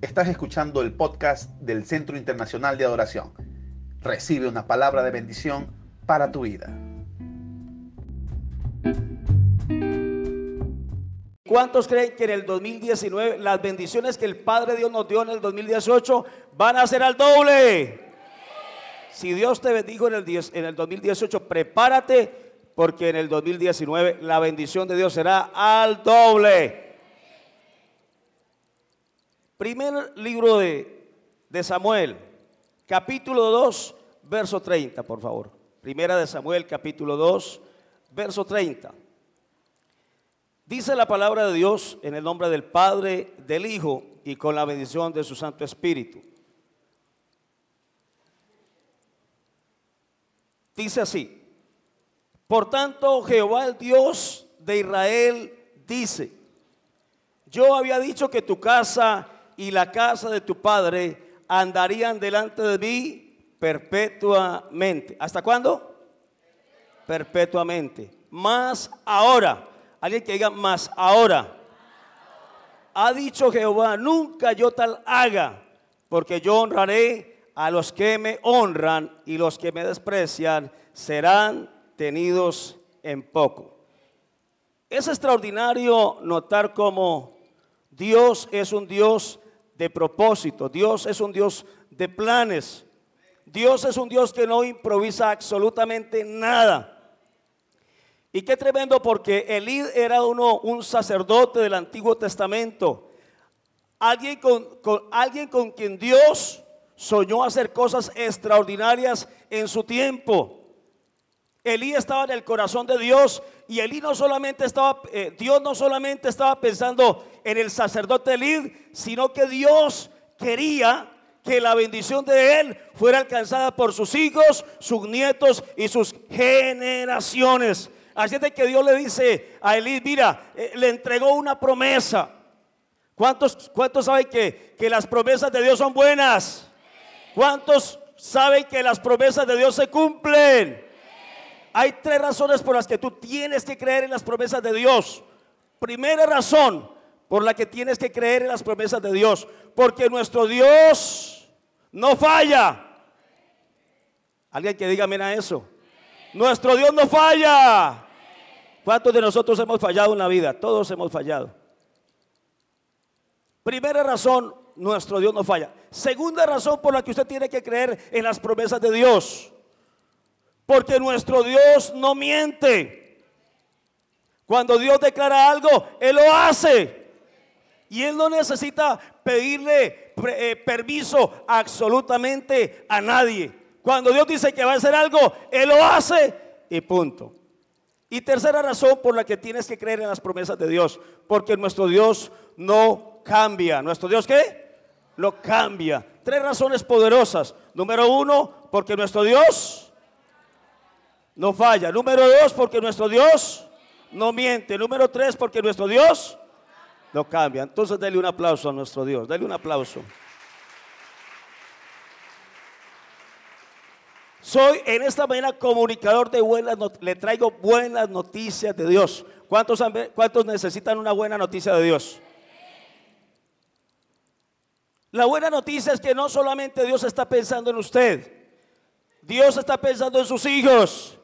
Estás escuchando el podcast del Centro Internacional de Adoración. Recibe una palabra de bendición para tu vida. ¿Cuántos creen que en el 2019 las bendiciones que el Padre Dios nos dio en el 2018 van a ser al doble? Si Dios te bendijo en el, 10 en el 2018, prepárate porque en el 2019 la bendición de Dios será al doble. Primer libro de, de Samuel, capítulo 2, verso 30, por favor. Primera de Samuel, capítulo 2, verso 30. Dice la palabra de Dios en el nombre del Padre, del Hijo y con la bendición de su Santo Espíritu. Dice así, por tanto Jehová el Dios de Israel dice, yo había dicho que tu casa y la casa de tu padre andarían delante de mí perpetuamente. ¿Hasta cuándo? Perpetuamente. Más ahora. Alguien que diga más ahora. Ha dicho Jehová, nunca yo tal haga, porque yo honraré a los que me honran y los que me desprecian serán tenidos en poco. Es extraordinario notar cómo Dios es un Dios de propósito. Dios es un Dios de planes. Dios es un Dios que no improvisa absolutamente nada. Y qué tremendo porque Elí era uno, un sacerdote del Antiguo Testamento. Alguien con, alguien con quien Dios soñó hacer cosas extraordinarias en su tiempo. Elí estaba en el corazón de Dios y Elí no solamente estaba, eh, Dios no solamente estaba pensando en el sacerdote Elí, sino que Dios quería que la bendición de él fuera alcanzada por sus hijos, sus nietos y sus generaciones. Así es de que Dios le dice a Elí, mira, eh, le entregó una promesa. ¿Cuántos, cuántos saben que, que las promesas de Dios son buenas? ¿Cuántos saben que las promesas de Dios se cumplen? hay tres razones por las que tú tienes que creer en las promesas de Dios. Primera razón por la que tienes que creer en las promesas de Dios, porque nuestro Dios no falla. Alguien que diga, mira eso. Nuestro Dios no falla. ¿Cuántos de nosotros hemos fallado en la vida? Todos hemos fallado. Primera razón, nuestro Dios no falla. Segunda razón por la que usted tiene que creer en las promesas de Dios. Porque nuestro Dios no miente. Cuando Dios declara algo, Él lo hace. Y Él no necesita pedirle eh, permiso absolutamente a nadie. Cuando Dios dice que va a hacer algo, Él lo hace y punto. Y tercera razón por la que tienes que creer en las promesas de Dios. Porque nuestro Dios no cambia. ¿Nuestro Dios qué? No cambia. Tres razones poderosas. Número uno, porque nuestro Dios no falla. Número dos, porque nuestro Dios no miente. Número tres, porque nuestro Dios no cambia. Entonces, dale un aplauso a nuestro Dios. Dale un aplauso. Soy en esta mañana comunicador de buenas noticias. Le traigo buenas noticias de Dios. ¿Cuántos, ¿Cuántos necesitan una buena noticia de Dios? La buena noticia es que no solamente Dios está pensando en usted, Dios está pensando en sus hijos.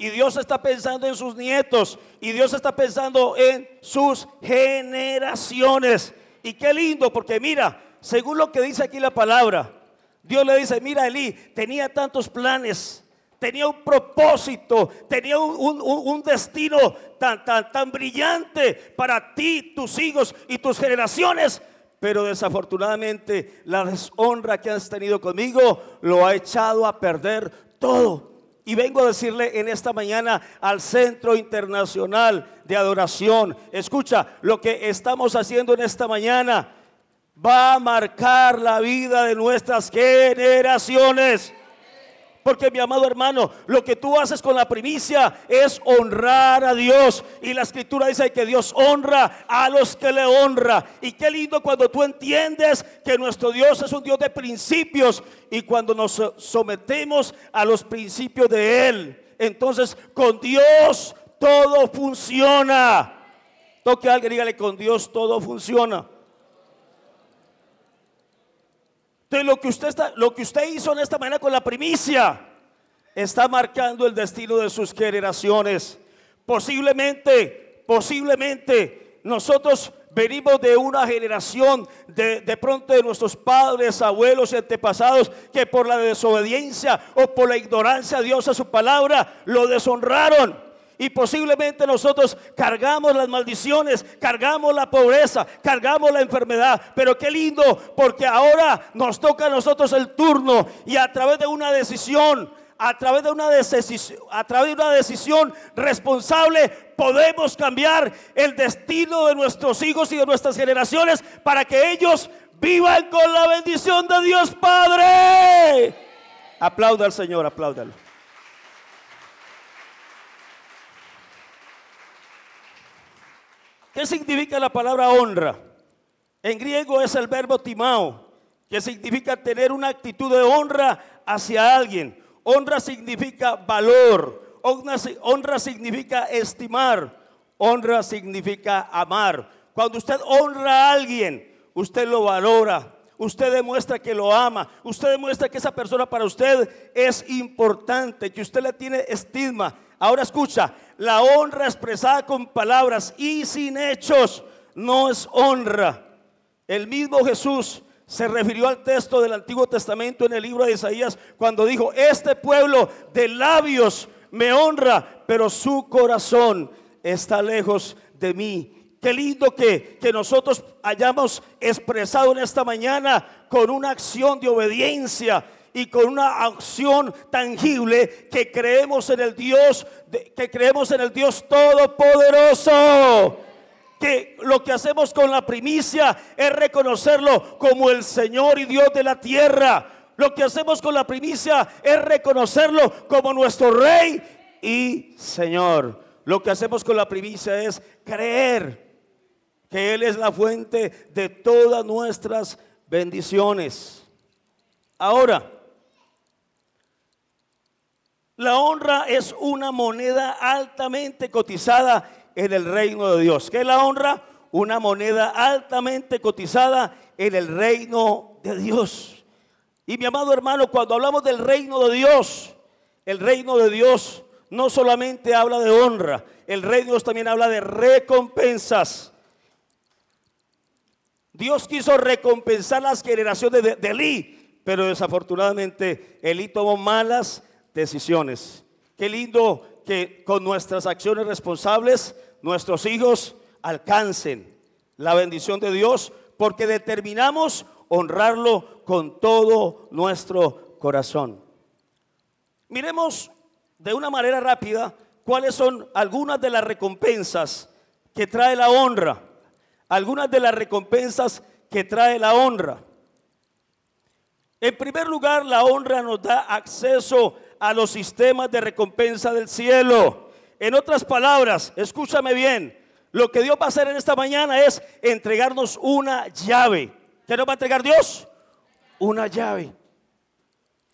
Y Dios está pensando en sus nietos. Y Dios está pensando en sus generaciones. Y qué lindo, porque mira, según lo que dice aquí la palabra, Dios le dice, mira Elí, tenía tantos planes, tenía un propósito, tenía un, un, destino tan, tan, tan brillante para ti, tus hijos y tus generaciones. Pero desafortunadamente la deshonra que has tenido conmigo lo ha echado a perder todo. Y vengo a decirle en esta mañana al Centro Internacional de Adoración, escucha, lo que estamos haciendo en esta mañana va a marcar la vida de nuestras generaciones. Porque mi amado hermano, lo que tú haces con la primicia es honrar a Dios. Y la escritura dice que Dios honra a los que le honra. Y qué lindo cuando tú entiendes que nuestro Dios es un Dios de principios. Y cuando nos sometemos a los principios de Él, entonces con Dios todo funciona. Toque a alguien, dígale, con Dios todo funciona. Entonces lo que usted está, lo que usted hizo en esta mañana con la primicia está marcando el destino de sus generaciones. Posiblemente, posiblemente nosotros venimos de una generación de, de, pronto de nuestros padres, abuelos antepasados que por la desobediencia o por la ignorancia a Dios a su palabra lo deshonraron. Y posiblemente nosotros cargamos las maldiciones, cargamos la pobreza, cargamos la enfermedad. Pero qué lindo, porque ahora nos toca a nosotros el turno y a través de una decisión, a través de una decisión, a través de una decisión responsable podemos cambiar el destino de nuestros hijos y de nuestras generaciones para que ellos vivan con la bendición de Dios Padre. Aplauda al Señor, apláudalo. ¿Qué significa la palabra honra? En griego es el verbo timao, que significa tener una actitud de honra hacia alguien. Honra significa valor, honra, significa estimar, honra significa amar. Cuando usted honra a alguien, usted lo valora, usted demuestra que lo ama, usted demuestra que esa persona para usted es importante, que usted le tiene estima. Ahora escucha, la honra expresada con palabras y sin hechos no es honra. El mismo Jesús se refirió al texto del Antiguo Testamento en el libro de Isaías cuando dijo, este pueblo de labios me honra, pero su corazón está lejos de mí. Qué lindo que, que, nosotros hayamos expresado en esta mañana con una acción de obediencia y con una acción tangible que creemos en el Dios, que creemos en el Dios todopoderoso. Que lo que hacemos con la primicia es reconocerlo como el Señor y Dios de la tierra. Lo que hacemos con la primicia es reconocerlo como nuestro Rey y Señor. Lo que hacemos con la primicia es creer que Él es la fuente de todas nuestras bendiciones. Ahora, la honra es una moneda altamente cotizada en el reino de Dios. ¿Qué es la honra? Una moneda altamente cotizada en el reino de Dios. Y mi amado hermano, cuando hablamos del reino de Dios, el reino de Dios no solamente habla de honra, el reino de Dios también habla de recompensas. Dios quiso recompensar las generaciones de, Elí, pero desafortunadamente Elí tomó malas decisiones. Qué lindo que con nuestras acciones responsables nuestros hijos alcancen la bendición de Dios porque determinamos honrarlo con todo nuestro corazón. Miremos de una manera rápida cuáles son algunas de las recompensas que trae la honra. Algunas de las recompensas que trae la honra. En primer lugar, la honra nos da acceso a los sistemas de recompensa del cielo. En otras palabras, escúchame bien, lo que Dios va a hacer en esta mañana es entregarnos una llave. ¿Qué nos va a entregar Dios? Una llave.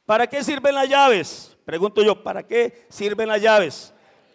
¿Para qué sirven las llaves? Pregunto yo, ¿para qué sirven las llaves?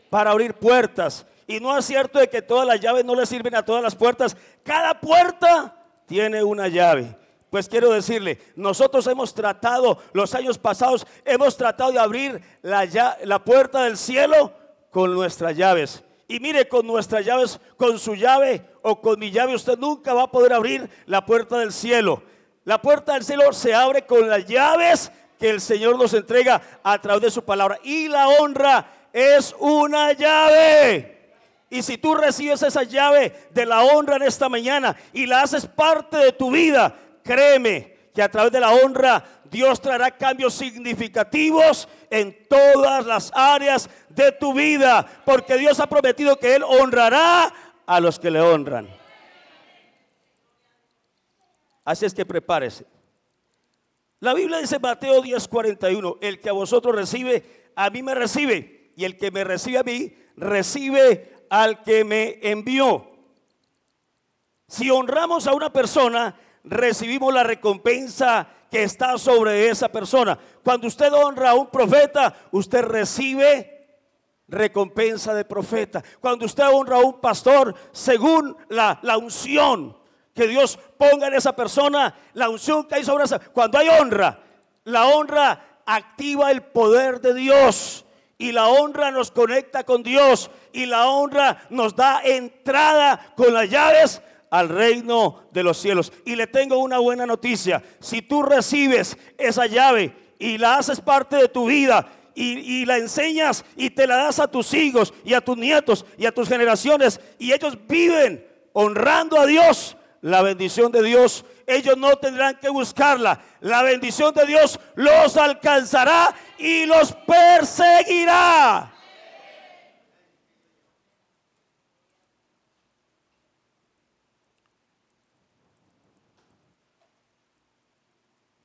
Para abrir puertas. Y no es cierto de que todas las llaves no le sirven a todas las puertas. Cada puerta tiene una llave. Pues quiero decirle, nosotros hemos tratado, los años pasados, hemos tratado de abrir la, la puerta del cielo con nuestras llaves. Y mire, con nuestras llaves, con su llave o con mi llave, usted nunca va a poder abrir la puerta del cielo. La puerta del cielo se abre con las llaves que el Señor nos entrega a través de su palabra. Y la honra es una llave. Y si tú recibes esa llave de la honra en esta mañana y la haces parte de tu vida, créeme que a través de la honra Dios traerá cambios significativos en todas las áreas de tu vida, porque Dios ha prometido que Él honrará a los que le honran. Así es que prepárese. La Biblia dice Mateo 10:41, el que a vosotros recibe, a mí me recibe, y el que me recibe a mí, recibe al que me envió. Si honramos a una persona, recibimos la recompensa que está sobre esa persona. Cuando usted honra a un profeta, usted recibe recompensa de profeta. Cuando usted honra a un pastor, según la, la unción que Dios ponga en esa persona la unción que hay sobre esa. Cuando hay honra, la honra activa el poder de Dios y la honra nos conecta con Dios y la honra nos da entrada con las llaves al reino de los cielos. Y le tengo una buena noticia. Si tú recibes esa llave y la haces parte de tu vida y, la enseñas y te la das a tus hijos y a tus nietos y a tus generaciones y ellos viven honrando a Dios, la bendición de Dios, ellos no tendrán que buscarla. La bendición de Dios los alcanzará y los perseguirá.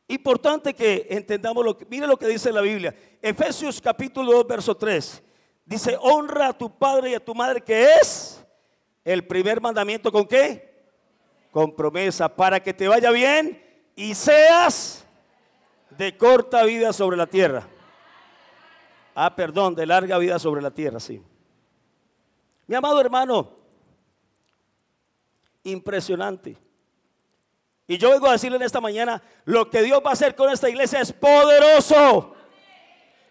Importante que entendamos lo que, mire lo que dice la Biblia. Efesios capítulo 2, verso 3. Dice, honra a tu padre y a tu madre, que es el primer mandamiento con qué? Con promesa, para que te vaya bien y seas de corta vida sobre la tierra. Ah, perdón, de larga vida sobre la tierra, sí. Mi amado hermano, impresionante. Y yo vengo a decirle en esta mañana, lo que Dios va a hacer con esta iglesia es poderoso.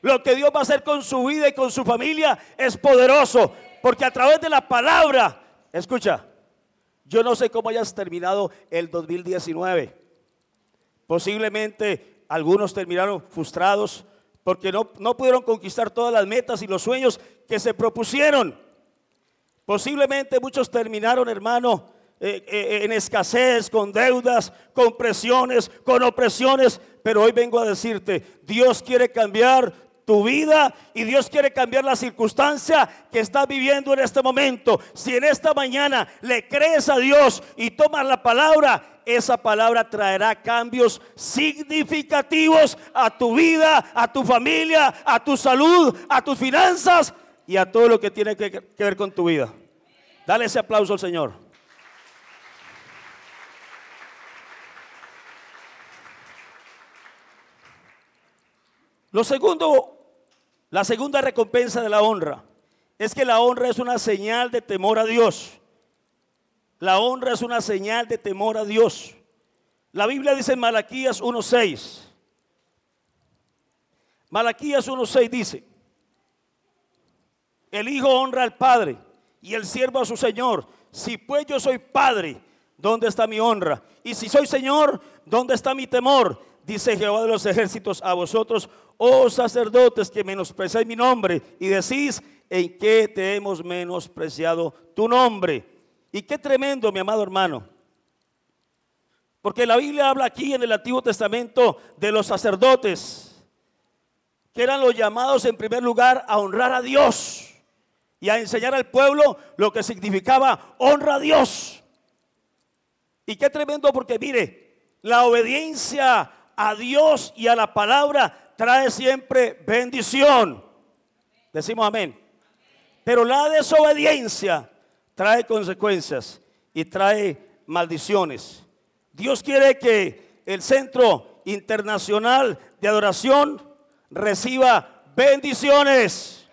Lo que Dios va a hacer con su vida y con su familia es poderoso. Porque a través de la palabra, escucha, yo no sé cómo hayas terminado el 2019. Posiblemente algunos terminaron frustrados porque no, no pudieron conquistar todas las metas y los sueños que se propusieron. Posiblemente muchos terminaron, hermano, eh, eh, en escasez, con deudas, con presiones, con opresiones. Pero hoy vengo a decirte, Dios quiere cambiar tu vida y Dios quiere cambiar la circunstancia que estás viviendo en este momento. Si en esta mañana le crees a Dios y tomas la palabra, esa palabra traerá cambios significativos a tu vida, a tu familia, a tu salud, a tus finanzas y a todo lo que tiene que, que ver con tu vida. Dale ese aplauso al Señor. Lo segundo, la segunda recompensa de la honra es que la honra es una señal de temor a Dios. La honra es una señal de temor a Dios. La Biblia dice en Malaquías 1.6. Malaquías 1.6 dice, el Hijo honra al Padre y el siervo a su Señor. Si pues yo soy Padre, ¿dónde está mi honra? Y si soy Señor, ¿dónde está mi temor? Dice Jehová de los ejércitos a vosotros, oh sacerdotes que menospreciáis mi nombre y decís, ¿en qué te hemos menospreciado tu nombre? Y qué tremendo, mi amado hermano. Porque la Biblia habla aquí en el Antiguo Testamento de los sacerdotes, que eran los llamados en primer lugar a honrar a Dios y a enseñar al pueblo lo que significaba honra a Dios. Y qué tremendo porque mire, la obediencia a Dios y a la palabra trae siempre bendición. Decimos amén. Pero la desobediencia trae consecuencias y trae maldiciones. Dios quiere que el Centro Internacional de Adoración reciba bendiciones.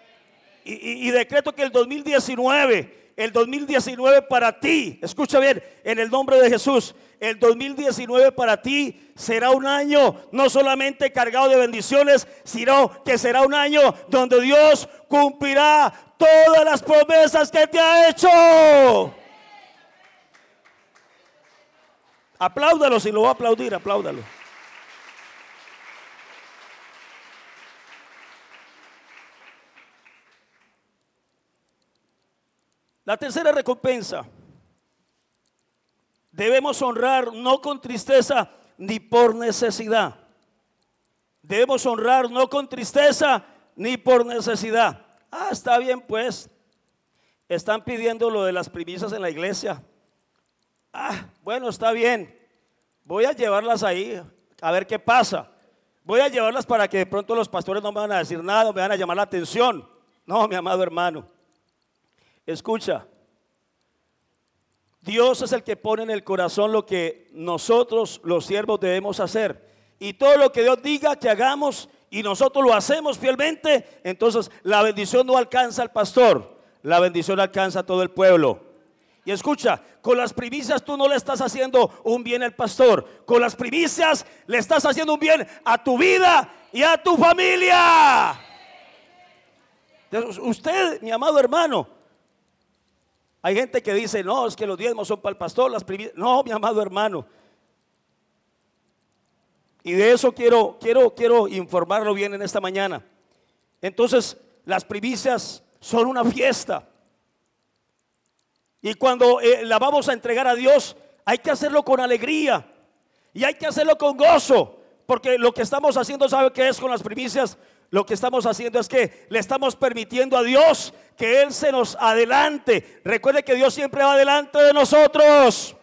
Y, decreto que el 2019, el 2019 para ti, escucha bien, en el nombre de Jesús, el 2019 para ti será un año no solamente cargado de bendiciones, sino que será un año donde Dios cumplirá todas las promesas que te ha hecho. Apláudalo si lo va a aplaudir, apláudalo. La tercera recompensa Debemos honrar no con tristeza ni por necesidad. Debemos honrar no con tristeza ni por necesidad. Ah, está bien pues. Están pidiendo lo de las primicias en la iglesia. Ah, bueno, está bien. Voy a llevarlas ahí a ver qué pasa. Voy a llevarlas para que de pronto los pastores no me van a decir nada, me van a llamar la atención. No, mi amado hermano. Escucha, Dios es el que pone en el corazón lo que nosotros los siervos debemos hacer. Y todo lo que Dios diga que hagamos y nosotros lo hacemos fielmente, entonces la bendición no alcanza al pastor, la bendición alcanza a todo el pueblo. Y escucha, con las primicias tú no le estás haciendo un bien al pastor. Con las primicias le estás haciendo un bien a tu vida y a tu familia. Usted, mi amado hermano, hay gente que dice, no, es que los diezmos son para el pastor, las primicias. No, mi amado hermano. Y de eso quiero, quiero, quiero informarlo bien en esta mañana. Entonces, las primicias son una fiesta. Y cuando eh, la vamos a entregar a Dios, hay que hacerlo con alegría. Y hay que hacerlo con gozo. Porque lo que estamos haciendo, ¿sabe qué es con las primicias? Lo que estamos haciendo es que le estamos permitiendo a Dios que Él se nos adelante. Recuerde que Dios siempre va adelante de nosotros.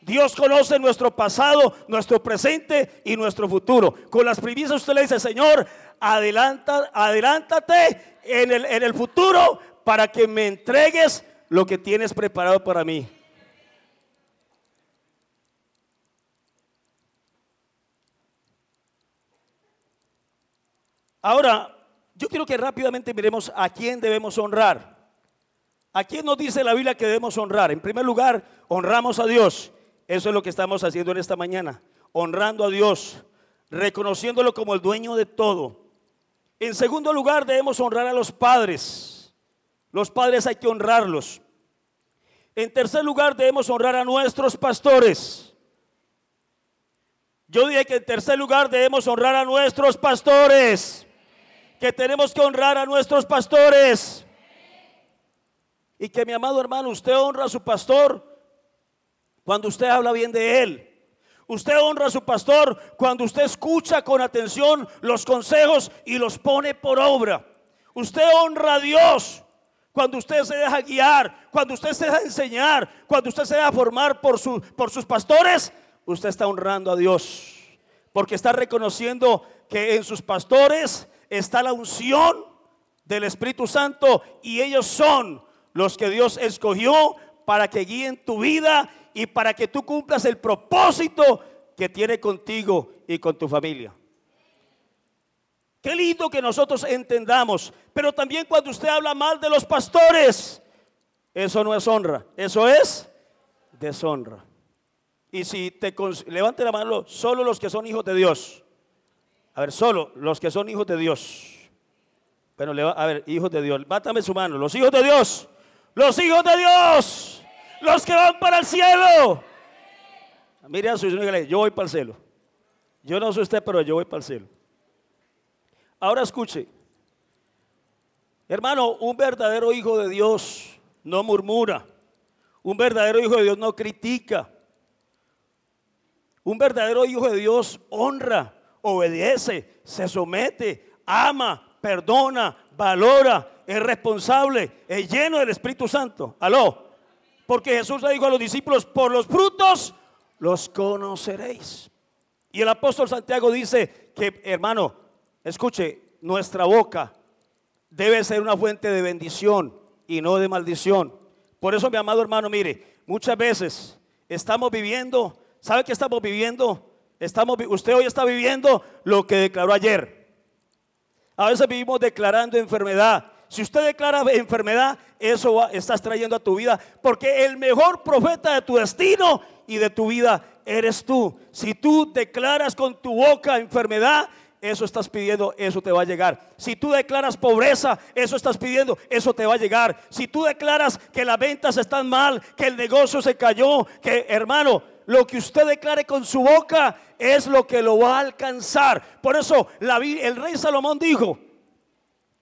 Dios conoce nuestro pasado, nuestro presente y nuestro futuro. Con las primicias usted le dice, Señor, adelanta, adelántate en el, en el futuro para que me entregues lo que tienes preparado para mí. Ahora, yo quiero que rápidamente miremos a quién debemos honrar. ¿A quién nos dice la Biblia que debemos honrar? En primer lugar, honramos a Dios. Eso es lo que estamos haciendo en esta mañana. Honrando a Dios, reconociéndolo como el dueño de todo. En segundo lugar, debemos honrar a los padres. Los padres hay que honrarlos. En tercer lugar, debemos honrar a nuestros pastores. Yo dije que en tercer lugar debemos honrar a nuestros pastores. Que tenemos que honrar a nuestros pastores. Y que mi amado hermano, usted honra a su pastor cuando usted habla bien de él. Usted honra a su pastor cuando usted escucha con atención los consejos y los pone por obra. Usted honra a Dios cuando usted se deja guiar, cuando usted se deja enseñar, cuando usted se deja formar por, su, por sus pastores, usted está honrando a Dios. Porque está reconociendo que en sus pastores está la unción del Espíritu Santo y ellos son los que Dios escogió para que guíen tu vida y para que tú cumplas el propósito que tiene contigo y con tu familia. Qué lindo que nosotros entendamos. Pero también cuando usted habla mal de los pastores, eso no es honra, eso es deshonra. Y si te levante la mano, solo los que son hijos de Dios. A ver, solo los que son hijos de Dios. Bueno, a ver, hijos de Dios, bátame su mano. Los hijos de Dios, los hijos de Dios, los que van para el cielo. Mire a su hijo yo voy para el cielo. Yo no soy usted, pero yo voy para el cielo. Ahora escuche, hermano, un verdadero hijo de Dios no murmura, un verdadero hijo de Dios no critica, un verdadero hijo de Dios honra, obedece, se somete, ama, perdona, valora, es responsable, es lleno del Espíritu Santo. Aló. Porque Jesús le dijo a los discípulos, por los frutos los conoceréis. Y el apóstol Santiago dice que, hermano, Escuche, nuestra boca debe ser una fuente de bendición y no de maldición. Por eso, mi amado hermano, mire, muchas veces estamos viviendo, ¿sabe qué estamos viviendo? Estamos, usted hoy está viviendo lo que declaró ayer. A veces vivimos declarando enfermedad. Si usted declara enfermedad, eso estás trayendo a tu vida. Porque el mejor profeta de tu destino y de tu vida eres tú. Si tú declaras con tu boca enfermedad, eso estás pidiendo, eso te va a llegar. Si tú declaras pobreza, eso estás pidiendo, eso te va a llegar. Si tú declaras que las ventas están mal, que el negocio se cayó, que hermano, lo que usted declare con su boca es lo que lo va a alcanzar. Por eso el rey Salomón dijo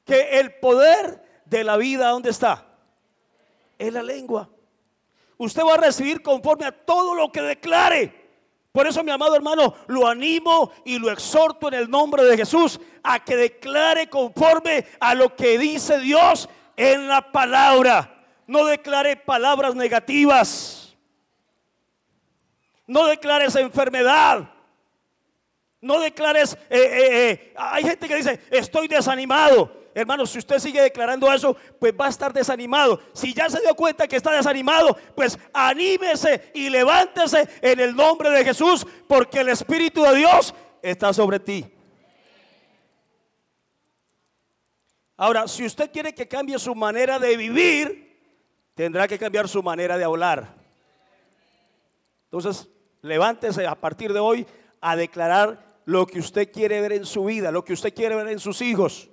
que el poder de la vida, ¿dónde está? En la lengua. Usted va a recibir conforme a todo lo que declare. Por eso, mi amado hermano, lo animo y lo exhorto en el nombre de Jesús a que declare conforme a lo que dice Dios en la palabra. No declare palabras negativas. No declares enfermedad. No declares, eh, eh, eh, hay gente que dice, estoy desanimado. Hermano, si usted sigue declarando eso, pues va a estar desanimado. Si ya se dio cuenta que está desanimado, pues anímese y levántese en el nombre de Jesús, porque el Espíritu de Dios está sobre ti. Ahora, si usted quiere que cambie su manera de vivir, tendrá que cambiar su manera de hablar. Entonces, levántese a partir de hoy a declarar lo que usted quiere ver en su vida, lo que usted quiere ver en sus hijos.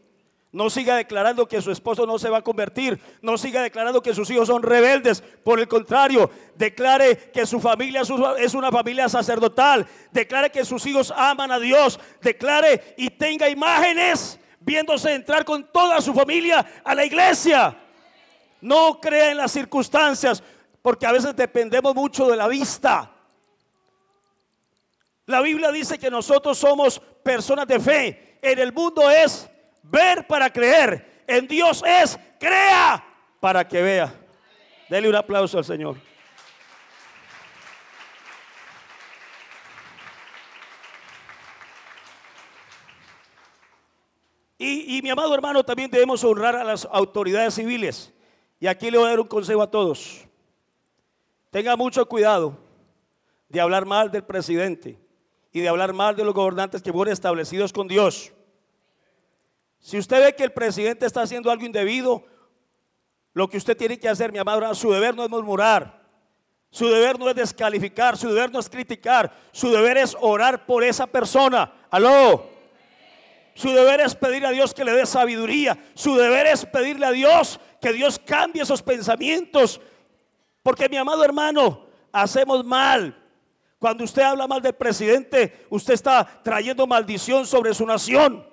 No siga declarando que su esposo no se va a convertir. No siga declarando que sus hijos son rebeldes. Por el contrario, declare que su familia es una familia sacerdotal. Declare que sus hijos aman a Dios. Declare y tenga imágenes viéndose entrar con toda su familia a la iglesia. No crea en las circunstancias, porque a veces dependemos mucho de la vista. La Biblia dice que nosotros somos personas de fe. En el mundo es ver para creer. En Dios es crea para que vea. Dele un aplauso al Señor. Y, y, mi amado hermano, también debemos honrar a las autoridades civiles. Y aquí le voy a dar un consejo a todos. Tenga mucho cuidado de hablar mal del presidente y de hablar mal de los gobernantes que fueron establecidos con Dios. Si usted ve que el presidente está haciendo algo indebido, lo que usted tiene que hacer, mi amado, su deber no es murmurar. Su deber no es descalificar, su deber no es criticar, su deber es orar por esa persona. Aló. Su deber es pedir a Dios que le dé sabiduría. Su deber es pedirle a Dios que Dios cambie esos pensamientos. Porque mi amado hermano, hacemos mal. Cuando usted habla mal del presidente, usted está trayendo maldición sobre su nación.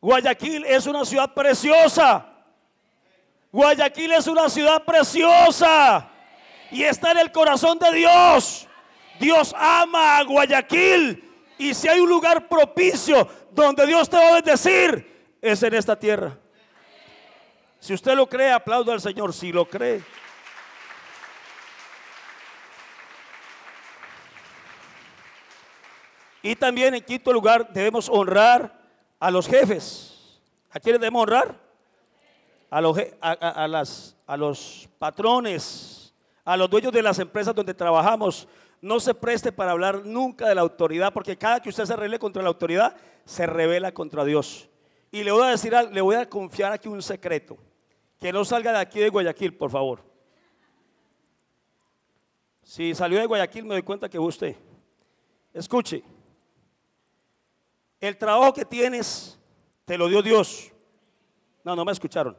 Guayaquil es una ciudad preciosa. Guayaquil es una ciudad preciosa. Y está en el corazón de Dios. Dios ama a Guayaquil. Y si hay un lugar propicio donde Dios te va a bendecir, es en esta tierra. Si usted lo cree, aplaudo al Señor. Si lo cree. Y también en quinto lugar debemos honrar a los jefes. ¿A quiénes debemos honrar? A los, a, las, a los patrones, a los dueños de las empresas donde trabajamos. No se preste para hablar nunca de la autoridad, porque cada que usted se revele contra la autoridad, se revela contra Dios. Y le voy a decir, le voy a confiar aquí un secreto. Que no salga de aquí de Guayaquil, por favor. Si salió de Guayaquil, me doy cuenta que usted. Escuche. El trabajo que tienes te lo dio Dios. No, no me escucharon.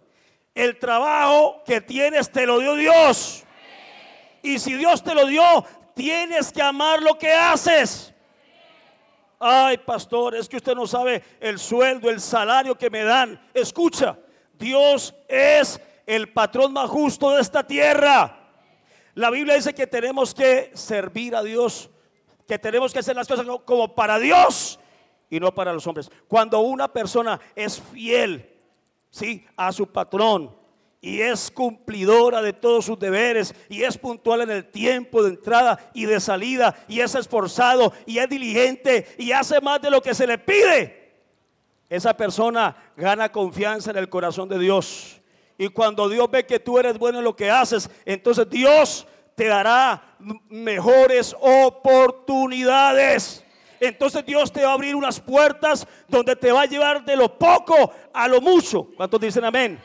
El trabajo que tienes te lo dio Dios. Y si Dios te lo dio, tienes que amar lo que haces. Ay, pastor, es que usted no sabe el sueldo, el salario que me dan. Escucha, Dios es el patrón más justo de esta tierra. La Biblia dice que tenemos que servir a Dios, que tenemos que hacer las cosas como para Dios y no para los hombres. Cuando una persona es fiel, ¿sí? A su patrón y es cumplidora de todos sus deberes y es puntual en el tiempo de entrada y de salida y es esforzado y es diligente y hace más de lo que se le pide. Esa persona gana confianza en el corazón de Dios. Y cuando Dios ve que tú eres bueno en lo que haces, entonces Dios te dará mejores oportunidades entonces Dios te va a abrir unas puertas donde te va a llevar de lo poco a lo mucho. ¿Cuántos dicen amén?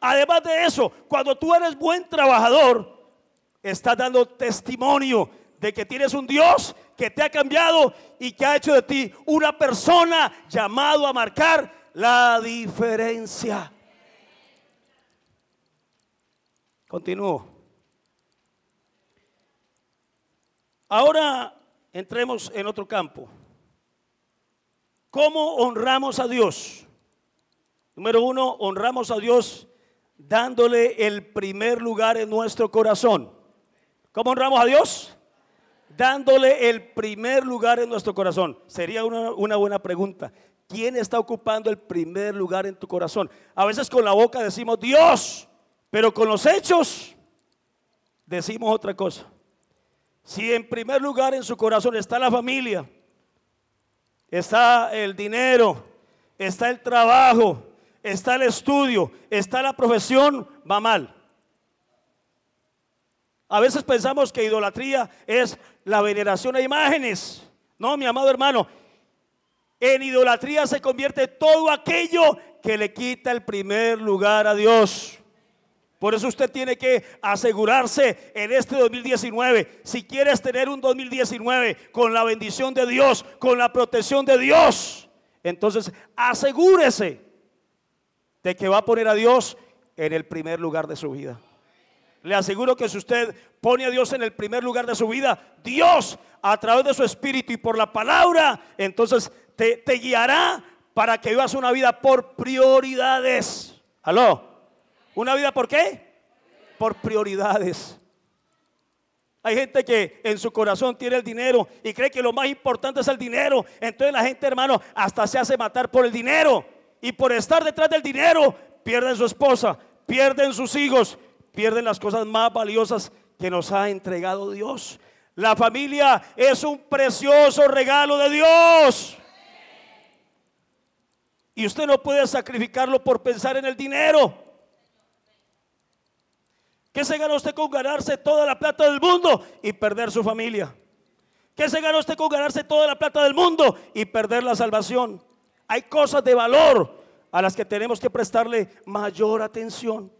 Además de eso, cuando tú eres buen trabajador, estás dando testimonio de que tienes un Dios que te ha cambiado y que ha hecho de ti una persona llamado a marcar la diferencia. Continúo. Ahora entremos en otro campo. ¿Cómo honramos a Dios? Número uno, honramos a Dios dándole el primer lugar en nuestro corazón. ¿Cómo honramos a Dios? Dándole el primer lugar en nuestro corazón. Sería una, una, buena pregunta. ¿Quién está ocupando el primer lugar en tu corazón? A veces con la boca decimos Dios, pero con los hechos decimos otra cosa. Si en primer lugar en su corazón está la familia, está el dinero, está el trabajo, está el estudio, está la profesión, va mal. A veces pensamos que idolatría es la veneración a imágenes. No, mi amado hermano, En idolatría se convierte todo aquello que le quita el primer lugar a Dios. Por eso usted tiene que asegurarse en este 2019, si quieres tener un 2019 con la bendición de Dios, con la protección de Dios, entonces asegúrese de que va a poner a Dios en el primer lugar de su vida. Le aseguro que si usted pone a Dios en el primer lugar de su vida, Dios a través de su espíritu y por la palabra, entonces te, guiará para que vivas una vida por prioridades. ¿Aló? ¿Una vida por qué? Por prioridades. Hay gente que en su corazón tiene el dinero y cree que lo más importante es el dinero. Entonces la gente, hermano, hasta se hace matar por el dinero. Y por estar detrás del dinero, pierden su esposa, pierden sus hijos, pierden las cosas más valiosas que nos ha entregado Dios. La familia es un precioso regalo de Dios. Y usted no puede sacrificarlo por pensar en el dinero. ¿Qué se gana usted con ganarse toda la plata del mundo y perder su familia? ¿Qué se gana usted con ganarse toda la plata del mundo y perder la salvación? Hay cosas de valor a las que tenemos que prestarle mayor atención.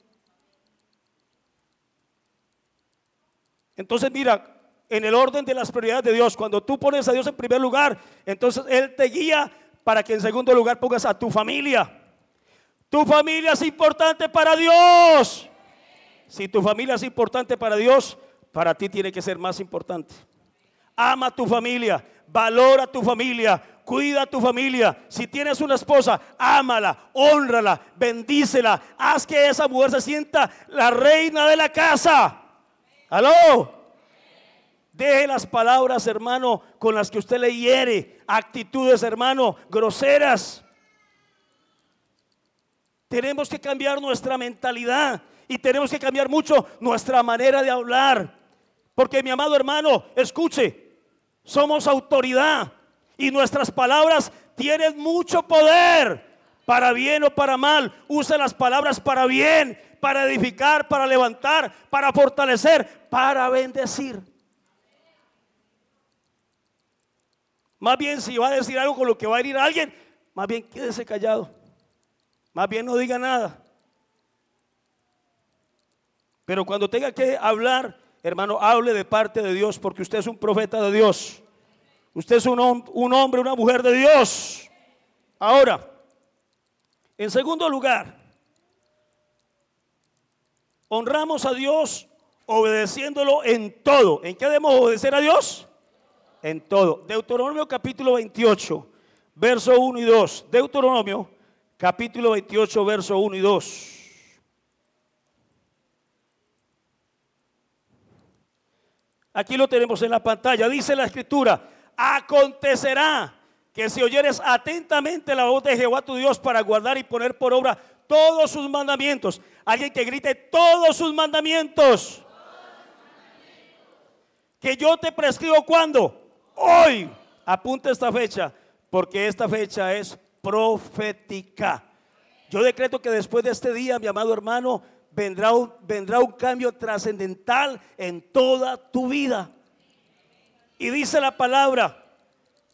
Entonces mira, en el orden de las prioridades de Dios, cuando tú pones a Dios en primer lugar, entonces Él te guía para que en segundo lugar pongas a tu familia. Tu familia es importante para Dios. Si tu familia es importante para Dios, para ti tiene que ser más importante. Ama a tu familia, valora a tu familia, cuida a tu familia. Si tienes una esposa, ámala, honrala, bendícela. Haz que esa mujer se sienta la reina de la casa. ¿Aló? Deje las palabras, hermano, con las que usted le hiere. Actitudes, hermano, groseras. Tenemos que cambiar nuestra mentalidad y tenemos que cambiar mucho nuestra manera de hablar. Porque mi amado hermano, escuche, somos autoridad y nuestras palabras tienen mucho poder, para bien o para mal. Use las palabras para bien, para edificar, para levantar, para fortalecer, para bendecir. Más bien, si va a decir algo con lo que va a herir a alguien, más bien quédese callado. Más bien no diga nada. Pero cuando tenga que hablar, hermano, hable de parte de Dios, porque usted es un profeta de Dios. Usted es un, un hombre, una mujer de Dios. Ahora, en segundo lugar, honramos a Dios obedeciéndolo en todo. ¿En qué debemos obedecer a Dios? en todo. Deuteronomio capítulo 28, verso 1 y 2. Deuteronomio capítulo 28, verso 1 y 2. Aquí lo tenemos en la pantalla. Dice la escritura, acontecerá que si oyeres atentamente la voz de Jehová tu Dios para guardar y poner por obra todos sus mandamientos. Alguien que grite todos sus mandamientos. Que yo te prescribo cuando hoy. Apunta esta fecha, porque esta fecha es profética. Yo decreto que después de este día, mi amado hermano, vendrá un, vendrá un cambio trascendental en toda tu vida. Y dice la palabra,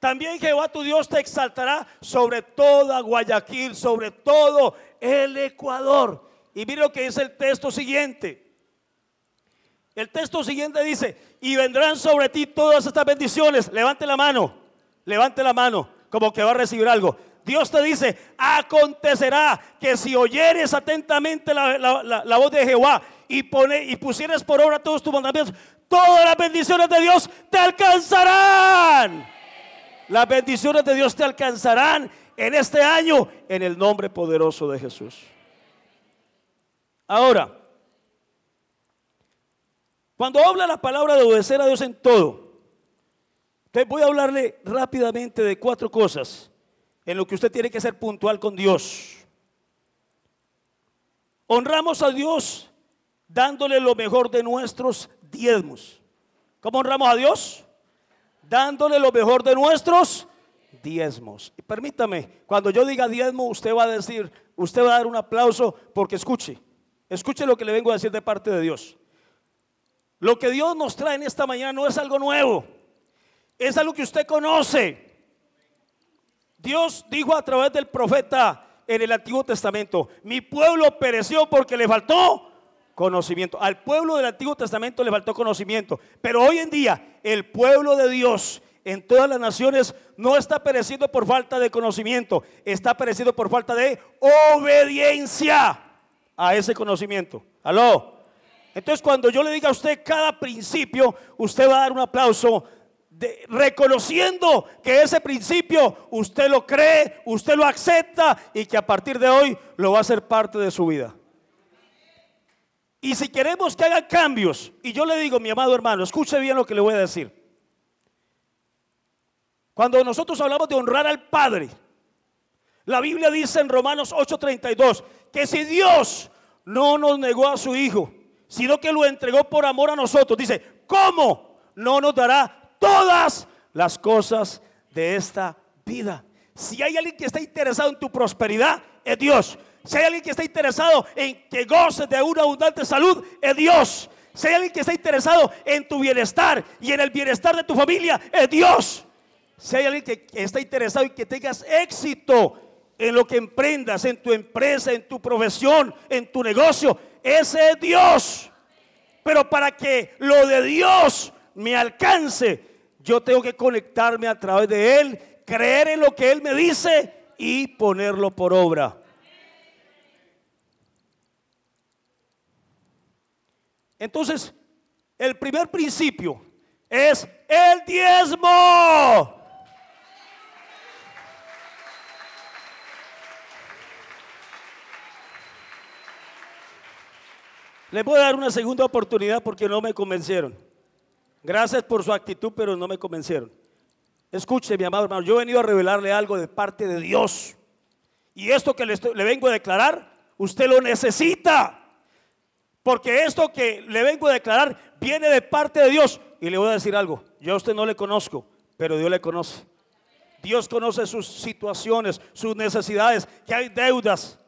también Jehová tu Dios te exaltará sobre toda Guayaquil, sobre todo el Ecuador. Y mire lo que dice el texto siguiente. El texto siguiente dice, y vendrán sobre ti todas estas bendiciones. Levante la mano, levante la mano, como que va a recibir algo. Dios te dice, acontecerá que si oyeres atentamente la, voz de Jehová y, pone, y pusieres por obra todos tus mandamientos, todas las bendiciones de Dios te alcanzarán. Las bendiciones de Dios te alcanzarán en este año en el nombre poderoso de Jesús. Ahora, cuando habla la palabra de obedecer a Dios en todo, voy a hablarle rápidamente de cuatro cosas en lo que usted tiene que ser puntual con Dios. Honramos a Dios dándole lo mejor de nuestros diezmos. ¿Cómo honramos a Dios? Dándole lo mejor de nuestros diezmos. Y permítame, cuando yo diga diezmo, usted va a decir, usted va a dar un aplauso porque escuche, escuche lo que le vengo a decir de parte de Dios. Lo que Dios nos trae en esta mañana no es algo nuevo, es algo que usted conoce. Dios dijo a través del profeta en el Antiguo Testamento, mi pueblo pereció porque le faltó conocimiento. Al pueblo del Antiguo Testamento le faltó conocimiento. Pero hoy en día el pueblo de Dios en todas las naciones no está pereciendo por falta de conocimiento, está pereciendo por falta de obediencia a ese conocimiento. Aló. Entonces cuando yo le diga a usted cada principio, usted va a dar un aplauso reconociendo que ese principio usted lo cree, usted lo acepta y que a partir de hoy lo va a hacer parte de su vida. Y si queremos que haga cambios, y yo le digo, mi amado hermano, escuche bien lo que le voy a decir. Cuando nosotros hablamos de honrar al Padre, la Biblia dice en Romanos 8:32 que si Dios no nos negó a su Hijo, sino que lo entregó por amor a nosotros, dice, ¿cómo no nos dará todas las cosas de esta vida? Si hay alguien que está interesado en tu prosperidad, es Dios. Si hay alguien que está interesado en que goces de una abundante salud, es Dios. Si hay alguien que está interesado en tu bienestar y en el bienestar de tu familia, es Dios. Si hay alguien que está interesado en que tengas éxito en lo que emprendas, en tu empresa, en tu profesión, en tu negocio, ese es Dios. Pero para que lo de Dios me alcance, yo tengo que conectarme a través de Él, creer en lo que Él me dice y ponerlo por obra. Entonces, el primer principio es el diezmo. Le voy a dar una segunda oportunidad porque no me convencieron. Gracias por su actitud, pero no me convencieron. Escuche, mi amado hermano, yo he venido a revelarle algo de parte de Dios. Y esto que le, vengo a declarar, usted lo necesita. Porque esto que le vengo a declarar viene de parte de Dios. Y le voy a decir algo, yo a usted no le conozco, pero Dios le conoce. Dios conoce sus situaciones, sus necesidades, que hay deudas,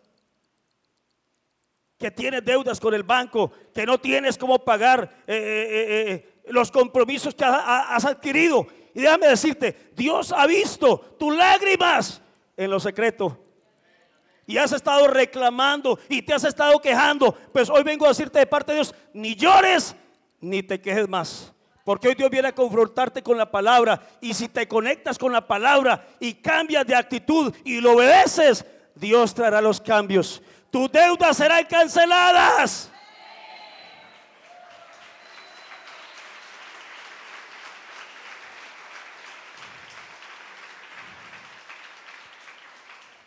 que tienes deudas con el banco, que no tienes cómo pagar eh, eh, eh, los compromisos que has adquirido. Y déjame decirte, Dios ha visto tus lágrimas en lo secreto y has estado reclamando y te has estado quejando, pues hoy vengo a decirte de parte de Dios, ni llores ni te quejes más. Porque hoy Dios viene a confrontarte con la palabra. Y si te conectas con la palabra y cambias de actitud y lo obedeces, Dios traerá los cambios. Tus deudas serán canceladas.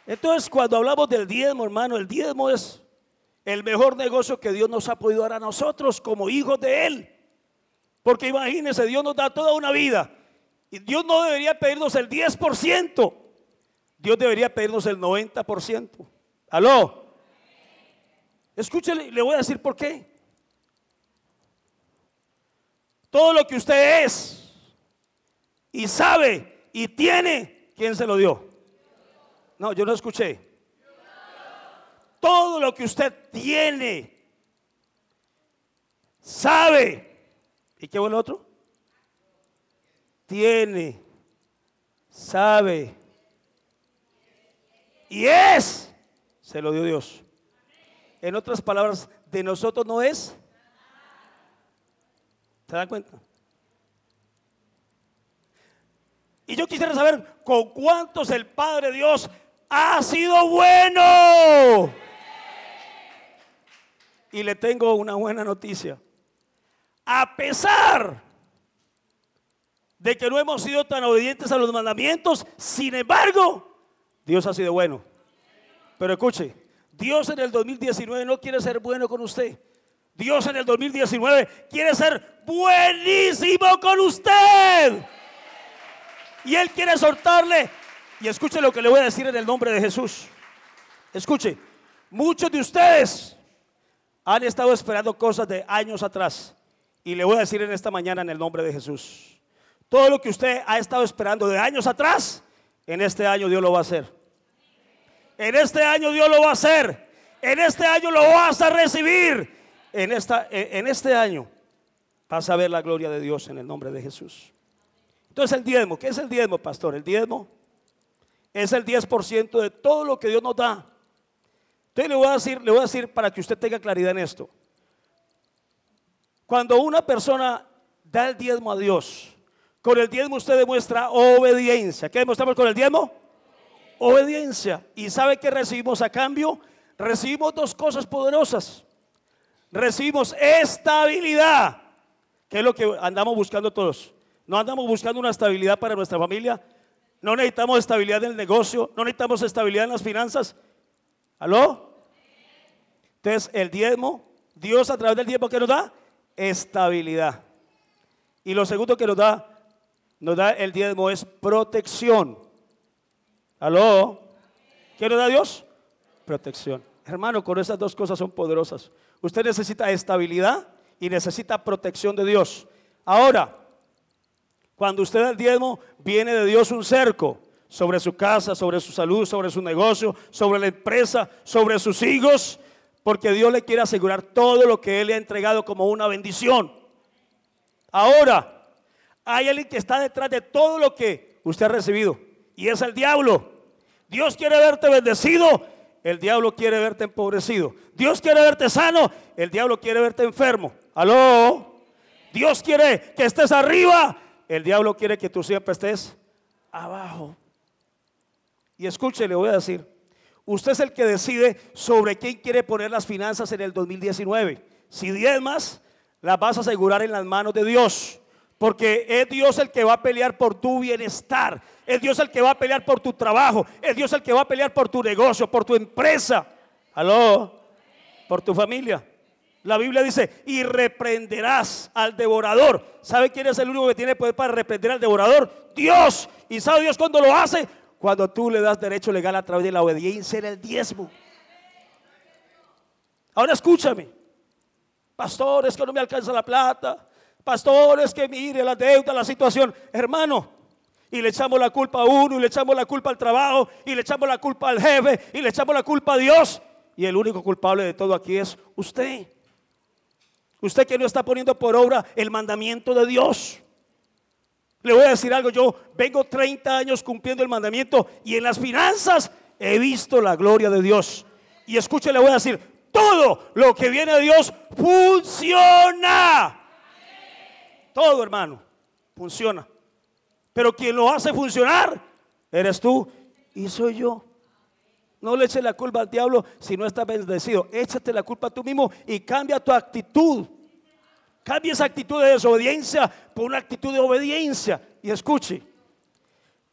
Entonces, cuando hablamos del diezmo, hermano, el diezmo es el mejor negocio que Dios nos ha podido dar a nosotros como hijos de Él. Porque imagínense, Dios nos da toda una vida. Y Dios no debería pedirnos el 10%. Dios debería pedirnos el 90%. ¿Aló? Escúchele, le voy a decir por qué. Todo lo que usted es y sabe y tiene, ¿quién se lo dio? No, yo no escuché. Todo lo que usted tiene, sabe. ¿Y qué bueno otro? Tiene, sabe. Y es. Se lo dio Dios. En otras palabras, de nosotros no es. ¿Se dan cuenta? Y yo quisiera saber con cuántos el Padre Dios ha sido bueno. Y le tengo una buena noticia. A pesar de que no hemos sido tan obedientes a los mandamientos, sin embargo, Dios ha sido bueno. Pero escuche, Dios en el 2019 no quiere ser bueno con usted. Dios en el 2019 quiere ser buenísimo con usted. Y Él quiere soltarle y escuche lo que le voy a decir en el nombre de Jesús. Escuche, muchos de ustedes han estado esperando cosas de años atrás. Y le voy a decir en esta mañana en el nombre de Jesús. Todo lo que usted ha estado esperando de años atrás, en este año Dios lo va a hacer. En este año Dios lo va a hacer. En este año lo vas a recibir. En, esta, en este año vas a ver la gloria de Dios en el nombre de Jesús. Entonces el diezmo, ¿qué es el diezmo, pastor? El diezmo es el 10% de todo lo que Dios nos da. Entonces le voy a decir, le voy a decir para que usted tenga claridad en esto. Cuando una persona da el diezmo a Dios, con el diezmo usted demuestra obediencia. ¿Qué demostramos con el diezmo? Obediencia. ¿Y sabe qué recibimos a cambio? Recibimos dos cosas poderosas. Recibimos estabilidad, que es lo que andamos buscando todos. No andamos buscando una estabilidad para nuestra familia. No necesitamos estabilidad en el negocio. No necesitamos estabilidad en las finanzas. ¿Aló? Entonces, el diezmo, Dios a través del diezmo que nos da, estabilidad. Y lo segundo que nos da, nos da el diezmo es protección. ¿Aló? ¿Qué nos da Dios? Protección. Hermano, con esas dos cosas son poderosas. Usted necesita estabilidad y necesita protección de Dios. Ahora, cuando usted da el diezmo, viene de Dios un cerco sobre su casa, sobre su salud, sobre su negocio, sobre la empresa, sobre sus hijos, porque Dios le quiere asegurar todo lo que Él le ha entregado como una bendición. Ahora, hay alguien que está detrás de todo lo que usted ha recibido, y es el diablo. Dios quiere verte bendecido, el diablo quiere verte empobrecido. Dios quiere verte sano, el diablo quiere verte enfermo. ¿Aló? Dios quiere que estés arriba, el diablo quiere que tú siempre estés abajo. Y escuche, le voy a decir, usted es el que decide sobre quién quiere poner las finanzas en el 2019. Si más, las vas a asegurar en las manos de Dios. Porque es Dios el que va a pelear por tu bienestar. Es Dios el que va a pelear por tu trabajo. Es Dios el que va a pelear por tu negocio, por tu empresa. Aló, por tu familia. La Biblia dice, y reprenderás al devorador. ¿Sabe quién es el único que tiene poder para reprender al devorador? Dios. ¿Y sabe Dios cuando lo hace? Cuando tú le das derecho legal a través de la obediencia en el diezmo. Ahora escúchame. Pastor, es que no me alcanza la plata. Pastor, es que mire la deuda, la situación. Hermano, y le echamos la culpa a uno, y le echamos la culpa al trabajo, y le echamos la culpa al jefe, y le echamos la culpa a Dios. Y el único culpable de todo aquí es usted. Usted que no está poniendo por obra el mandamiento de Dios. Le voy a decir algo, yo vengo 30 años cumpliendo el mandamiento y en las finanzas he visto la gloria de Dios. Y escuche, le voy a decir, todo lo que viene de Dios funciona. Todo, hermano, funciona. Pero quien lo hace funcionar eres tú y soy yo. No le eches la culpa al diablo si no estás bendecido. Échate la culpa tú mismo y cambia tu actitud. Cambia esa actitud de desobediencia por una actitud de obediencia. Y escuche,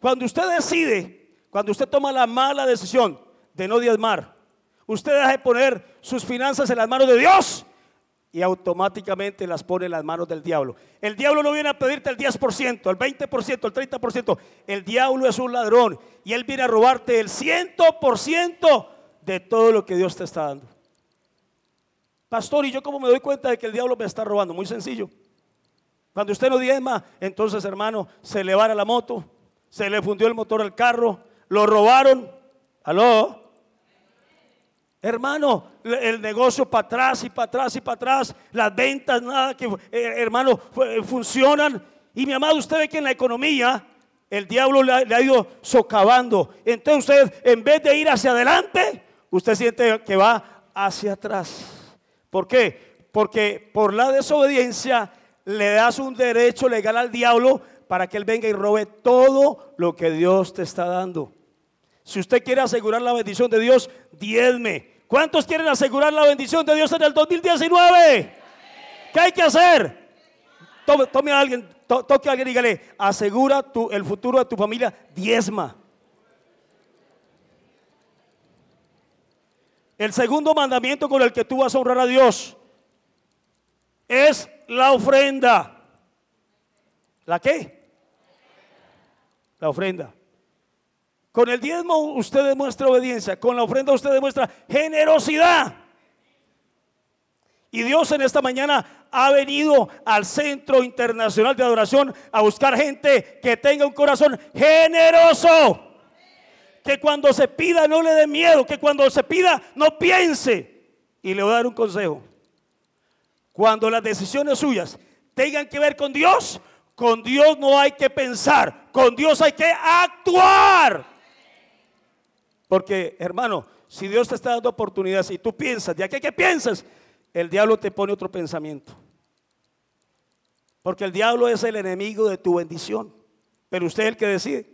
cuando usted decide, cuando usted toma la mala decisión de no diezmar, usted deja de poner sus finanzas en las manos de Dios y automáticamente las pone en las manos del diablo. El diablo no viene a pedirte el 10%, el 20%, el 30%. El diablo es un ladrón y él viene a robarte el 100% de todo lo que Dios te está dando. Pastor, ¿y yo cómo me doy cuenta de que el diablo me está robando? Muy sencillo. Cuando usted no diezma, entonces hermano, se le va la moto, se le fundió el motor al carro, lo robaron. ¿Aló? Hermano, el negocio para atrás y para atrás y para atrás, las ventas, nada que, eh, hermano, funcionan. Y mi amado, usted ve que en la economía el diablo le le ha, ido socavando. Entonces usted, en vez de ir hacia adelante, usted siente que va hacia atrás. ¿Por qué? Porque por la desobediencia le das un derecho legal al diablo para que él venga y robe todo lo que Dios te está dando. Si usted quiere asegurar la bendición de Dios, diezme. ¿Cuántos quieren asegurar la bendición de Dios en el 2019? ¿Qué hay que hacer? Tome, a alguien, toque a alguien y dígale, asegura tu, el futuro de tu familia, diezma. El segundo mandamiento con el que tú vas a honrar a Dios es la ofrenda. ¿La qué? La ofrenda. Con el diezmo usted demuestra obediencia, con la ofrenda usted demuestra generosidad. Y Dios en esta mañana ha venido al Centro Internacional de Adoración a buscar gente que tenga un corazón generoso. Que cuando se pida no le dé miedo, que cuando se pida no piense. Y le voy a dar un consejo. Cuando las decisiones suyas tengan que ver con Dios, con Dios no hay que pensar, con Dios hay que actuar. Porque, hermano, si Dios te está dando oportunidades y tú piensas, ¿ya qué, qué piensas? El diablo te pone otro pensamiento. Porque el diablo es el enemigo de tu bendición. Pero usted es el que decide.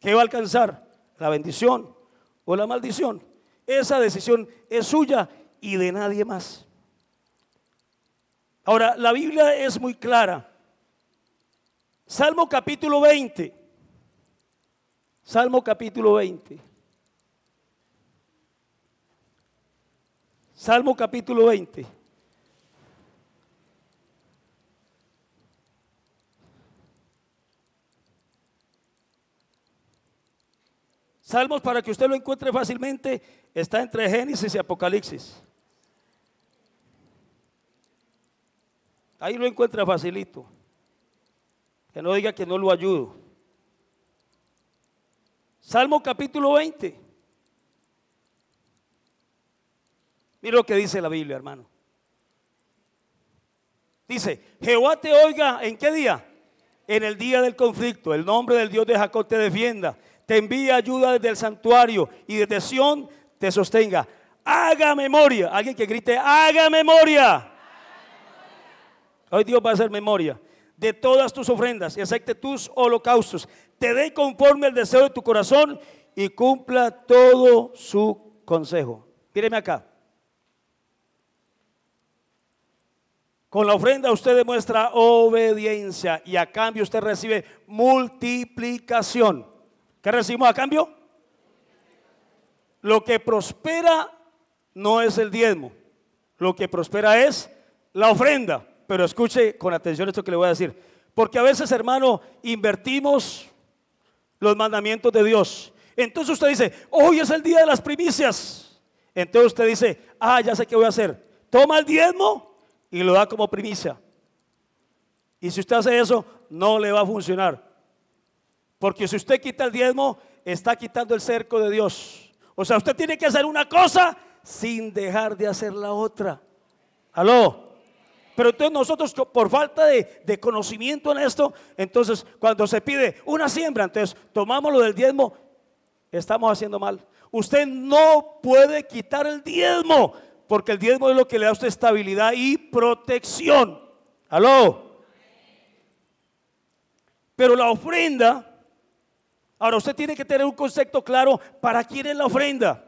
¿Qué va a alcanzar? ¿La bendición o la maldición? Esa decisión es suya y de nadie más. Ahora, la Biblia es muy clara. Salmo capítulo 20. Salmo capítulo 20. Salmo capítulo 20. Salmos para que usted lo encuentre fácilmente está entre Génesis y Apocalipsis. Ahí lo encuentra facilito. Que no diga que no lo ayudo. Salmo capítulo 20. Mira lo que dice la Biblia, hermano. Dice, Jehová te oiga, ¿en qué día? En el día del conflicto. El nombre del Dios de Jacob te defienda te envíe ayuda desde el santuario y desde Sión te sostenga. Haga memoria. Alguien que grite, haga memoria. Hoy Dios va a hacer memoria de todas tus ofrendas y acepte tus holocaustos. Te dé conforme el deseo de tu corazón y cumpla todo su consejo. Míreme acá. Con la ofrenda usted demuestra obediencia y a cambio usted recibe multiplicación. ¿Qué recibimos a cambio? Lo que prospera no es el diezmo. Lo que prospera es la ofrenda. Pero escuche con atención esto que le voy a decir. Porque a veces, hermano, invertimos los mandamientos de Dios. Entonces usted dice, hoy es el día de las primicias. Entonces usted dice, ah, ya sé qué voy a hacer. Toma el diezmo y lo da como primicia. Y si usted hace eso, no le va a funcionar. Porque si usted quita el diezmo, está quitando el cerco de Dios. O sea, usted tiene que hacer una cosa sin dejar de hacer la otra. ¿Aló? Pero entonces nosotros por falta de, conocimiento en esto, entonces cuando se pide una siembra, entonces tomamos lo del diezmo, estamos haciendo mal. Usted no puede quitar el diezmo, porque el diezmo es lo que le da a usted estabilidad y protección. ¿Aló? Pero la ofrenda Ahora usted tiene que tener un concepto claro para quién es la ofrenda.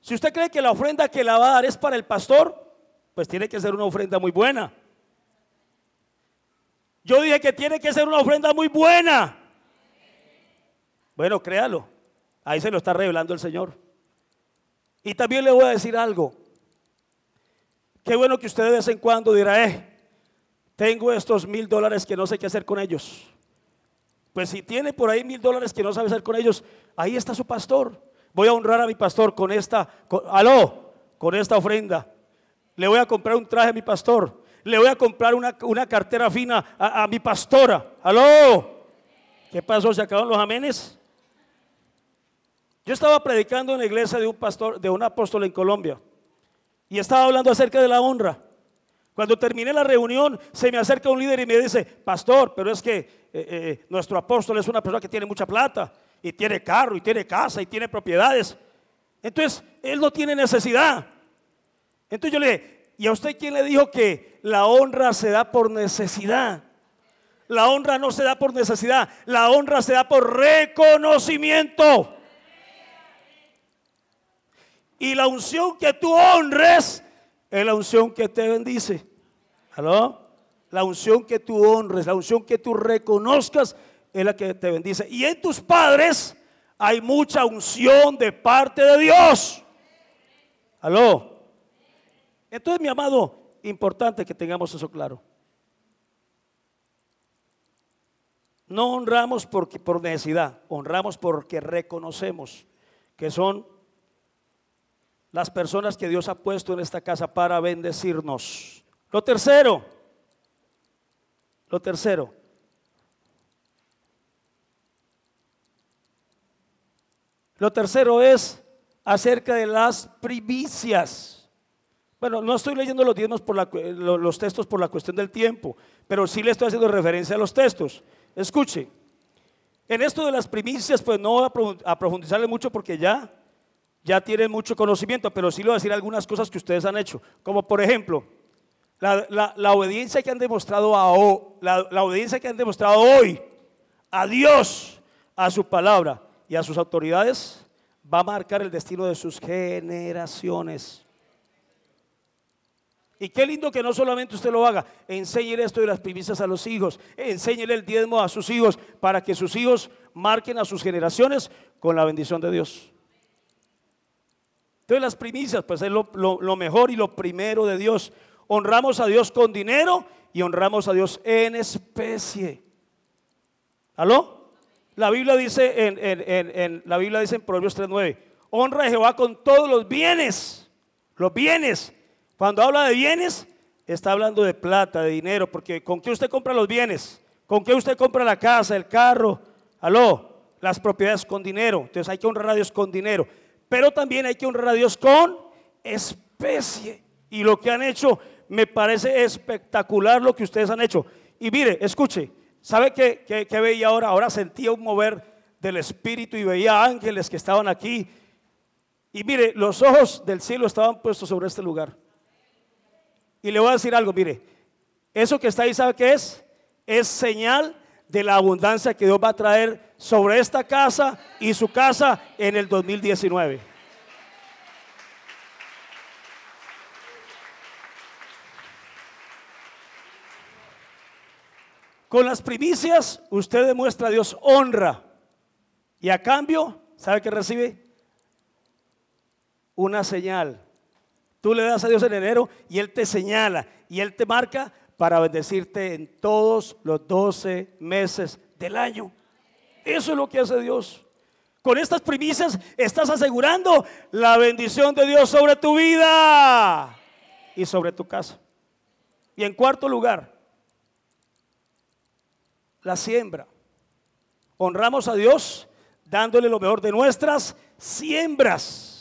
Si usted cree que la ofrenda que la va a dar es para el pastor, pues tiene que ser una ofrenda muy buena. Yo dije que tiene que ser una ofrenda muy buena. Bueno, créalo. Ahí se lo está revelando el Señor. Y también le voy a decir algo. Qué bueno que usted de vez en cuando dirá, eh, tengo estos mil dólares que no sé qué hacer con ellos. Pues si tiene por ahí mil dólares que no sabe hacer con ellos, ahí está su pastor. Voy a honrar a mi pastor con esta, aló, con esta ofrenda. Le voy a comprar un traje a mi pastor. Le voy a comprar una, cartera fina a, a mi pastora. Aló. ¿Qué pasó? ¿Se acabaron los amenes? Yo estaba predicando en la iglesia de un pastor, de un apóstol en Colombia. Y estaba hablando acerca de la honra. Cuando terminé la reunión, se me acerca un líder y me dice, pastor, pero es que eh, eh, nuestro apóstol es una persona que tiene mucha plata y tiene carro y tiene casa y tiene propiedades. Entonces, él no tiene necesidad. Entonces yo le dije, ¿y a usted quién le dijo que la honra se da por necesidad? La honra no se da por necesidad, la honra se da por reconocimiento. Y la unción que tú honres es la unción que te bendice. ¿Aló? La unción que tú honres, la unción que tú reconozcas es la que te bendice. Y en tus padres hay mucha unción de parte de Dios. ¿Aló? Entonces, mi amado, importante que tengamos eso claro. No honramos porque, por necesidad, honramos porque reconocemos que son las personas que Dios ha puesto en esta casa para bendecirnos. Lo tercero, lo tercero, lo tercero es acerca de las primicias. Bueno, no estoy leyendo los diezmos por los textos por la cuestión del tiempo, pero sí le estoy haciendo referencia a los textos. Escuche, En esto de las primicias, pues no voy a profundizarle mucho porque ya, ya tienen mucho conocimiento, pero sí le voy a decir algunas cosas que ustedes han hecho. Como por ejemplo, la, obediencia que han demostrado a, la obediencia que han demostrado hoy a Dios, a su palabra y a sus autoridades, va a marcar el destino de sus generaciones. Y qué lindo que no solamente usted lo haga, enséñele esto de las primicias a los hijos, enséñele el diezmo a sus hijos para que sus hijos marquen a sus generaciones con la bendición de Dios. Entonces las primicias, pues es lo, mejor y lo primero de Dios. Honramos a Dios con dinero y honramos a Dios en especie. ¿Aló? La Biblia dice en, en la Biblia dice en Proverbios 3.9, honra a Jehová con todos los bienes, los bienes cuando habla de bienes, está hablando de plata, de dinero, porque ¿con qué usted compra los bienes? ¿Con qué usted compra la casa, el carro? Aló, las propiedades con dinero. Entonces hay que honrar a Dios con dinero. Pero también hay que honrar a Dios con especie. Y lo que han hecho me parece espectacular lo que ustedes han hecho. Y mire, escuche, ¿sabe qué, qué, veía ahora? Ahora sentía un mover del Espíritu y veía ángeles que estaban aquí. Y mire, los ojos del cielo estaban puestos sobre este lugar. Y le voy a decir algo, mire, eso que está ahí, ¿sabe qué es? Es señal de la abundancia que Dios va a traer sobre esta casa y su casa en el 2019. Con las primicias usted demuestra a Dios honra y a cambio, ¿sabe qué recibe? Una señal Tú le das a Dios en enero y Él te señala y Él te marca para bendecirte en todos los 12 meses del año. Eso es lo que hace Dios. Con estas primicias estás asegurando la bendición de Dios sobre tu vida y sobre tu casa. Y en cuarto lugar, la siembra. Honramos a Dios dándole lo mejor de nuestras siembras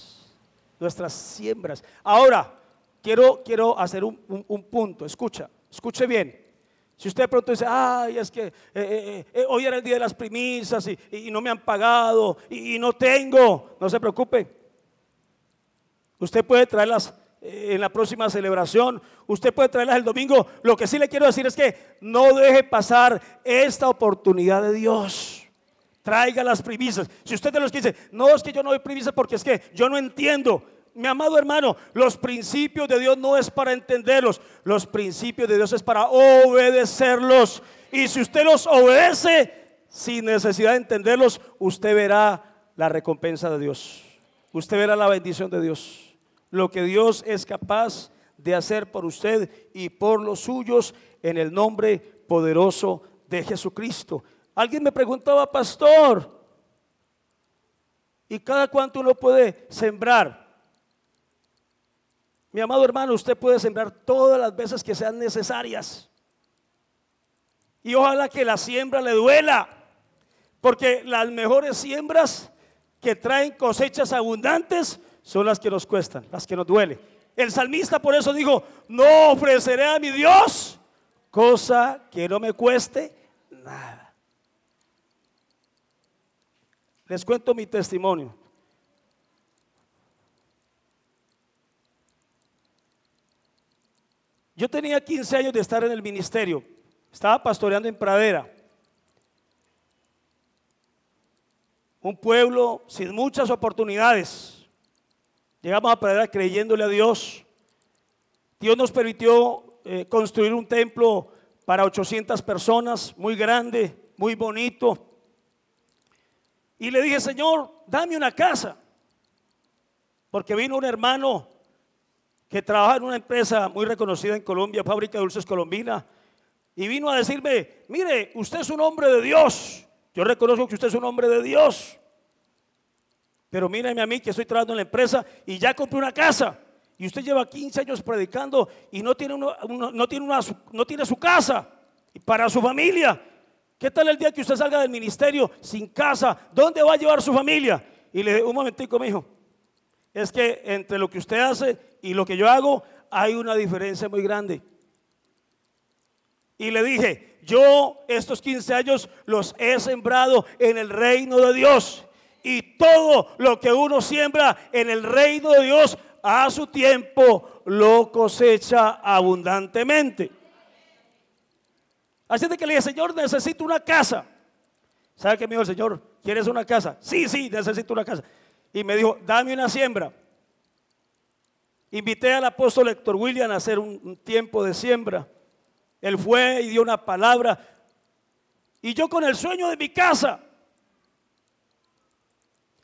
nuestras siembras. Ahora, quiero, quiero hacer un, punto, escucha, escuche bien. Si usted pronto dice, ay, es que eh, eh, eh, hoy era el día de las primicias y, no me han pagado y, no tengo, no se preocupe. Usted puede traerlas en la próxima celebración, usted puede traerlas el domingo. Lo que sí le quiero decir es que no deje pasar esta oportunidad de Dios traiga las primicias. Si usted de los que dice, no es que yo no doy primicias porque es que yo no entiendo. Mi amado hermano, los principios de Dios no es para entenderlos, los principios de Dios es para obedecerlos. Y si usted los obedece sin necesidad de entenderlos, usted verá la recompensa de Dios. Usted verá la bendición de Dios. Lo que Dios es capaz de hacer por usted y por los suyos en el nombre poderoso de Jesucristo. Alguien me preguntaba, pastor, ¿y cada cuánto uno puede sembrar? Mi amado hermano, usted puede sembrar todas las veces que sean necesarias. Y ojalá que la siembra le duela, porque las mejores siembras que traen cosechas abundantes son las que nos cuestan, las que nos duele. El salmista por eso dijo, no ofreceré a mi Dios cosa que no me cueste nada. Les cuento mi testimonio. Yo tenía 15 años de estar en el ministerio. Estaba pastoreando en Pradera. Un pueblo sin muchas oportunidades. Llegamos a Pradera creyéndole a Dios. Dios nos permitió eh, construir un templo para 800 personas, muy grande, muy bonito. Y le dije, Señor, dame una casa. Porque vino un hermano que trabaja en una empresa muy reconocida en Colombia, Fábrica de Dulces Colombina, y vino a decirme, mire, usted es un hombre de Dios. Yo reconozco que usted es un hombre de Dios. Pero míreme a mí que estoy trabajando en la empresa y ya compré una casa. Y usted lleva 15 años predicando y no tiene, no, tiene una, no tiene su casa para su familia. ¿Qué tal el día que usted salga del ministerio sin casa? ¿Dónde va a llevar su familia? Y le un momentico, mi hijo. Es que entre lo que usted hace y lo que yo hago hay una diferencia muy grande. Y le dije, yo estos 15 años los he sembrado en el reino de Dios. Y todo lo que uno siembra en el reino de Dios a su tiempo lo cosecha abundantemente. Así de que le dije, Señor, necesito una casa. ¿Sabe qué me dijo el Señor? ¿Quieres una casa? Sí, sí, necesito una casa. Y me dijo, dame una siembra. Invité al apóstol Héctor William a hacer un, tiempo de siembra. Él fue y dio una palabra. Y yo con el sueño de mi casa.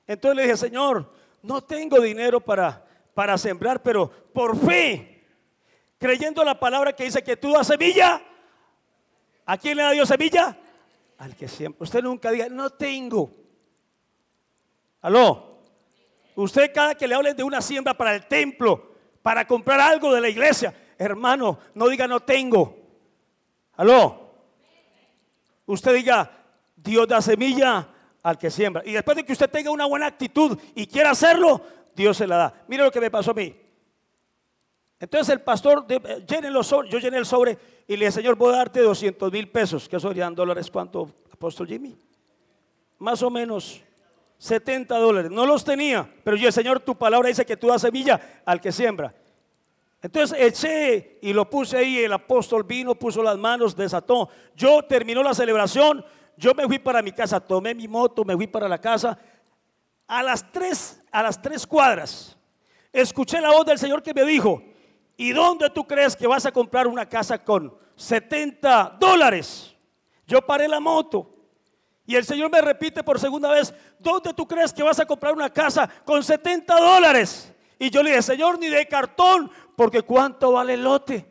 Entonces le dije, Señor, no tengo dinero para, para sembrar, pero por fe, creyendo la palabra que dice que tú das semilla, ¿a quién le da Dios semilla? Al que siempre. Usted nunca diga, no tengo. Aló. Usted cada que le hablen de una siembra para el templo, para comprar algo de la iglesia, hermano, no diga no tengo. Aló. Usted diga, Dios da semilla al que siembra. Y después de que usted tenga una buena actitud y quiera hacerlo, Dios se la da. Mire lo que me pasó a mí. Entonces el pastor, llene los sobres, yo llené el sobre y le dije, Señor, voy a darte 200 mil pesos, que serían dólares, ¿cuánto, apóstol Jimmy? Más o menos 70 dólares. No los tenía, pero yo, Señor, tu palabra dice que tú das semilla al que siembra. Entonces eché y lo puse ahí, el apóstol vino, puso las manos, desató. Yo terminó la celebración, yo me fui para mi casa, tomé mi moto, me fui para la casa. A las tres, a las tres cuadras, escuché la voz del Señor que me dijo, ¿Y dónde tú crees que vas a comprar una casa con 70 dólares? Yo paré la moto. Y el Señor me repite por segunda vez, ¿dónde tú crees que vas a comprar una casa con 70 dólares? Y yo le dije, Señor, ni de cartón, porque ¿cuánto vale el lote?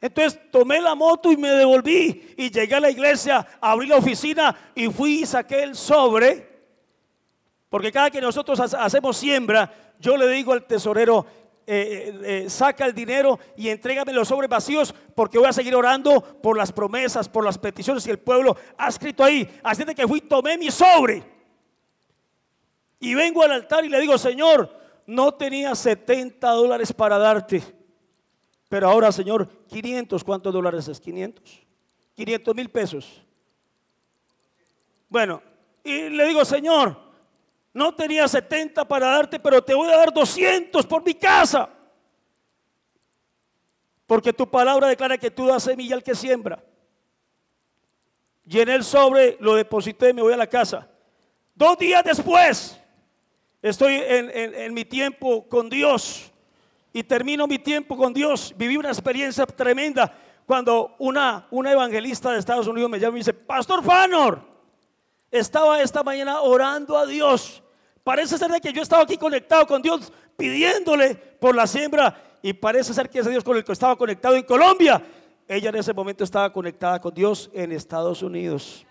Entonces tomé la moto y me devolví y llegué a la iglesia, abrí la oficina y fui y saqué el sobre. Porque cada que nosotros hacemos siembra, yo le digo al tesorero, eh, eh, saca el dinero y entrégame los sobres vacíos porque voy a seguir orando por las promesas, por las peticiones que el pueblo ha escrito ahí. Así de que fui, tomé mi sobre y vengo al altar y le digo, Señor, no tenía 70 dólares para darte, pero ahora, Señor, 500, ¿cuántos dólares es? 500. 500 mil pesos. Bueno, y le digo, Señor, no tenía 70 para darte, pero te voy a dar 200 por mi casa. Porque tu palabra declara que tú das semilla al que siembra. Llené el sobre, lo deposité y me voy a la casa. Dos días después, estoy en, mi tiempo con Dios y termino mi tiempo con Dios. Viví una experiencia tremenda cuando una, una evangelista de Estados Unidos me llama y me dice, Pastor Fanor, estaba esta mañana orando a Dios. Parece ser de que yo estaba aquí conectado con Dios pidiéndole por la siembra y parece ser que ese Dios con el que estaba conectado en Colombia, ella en ese momento estaba conectada con Dios en Estados Unidos.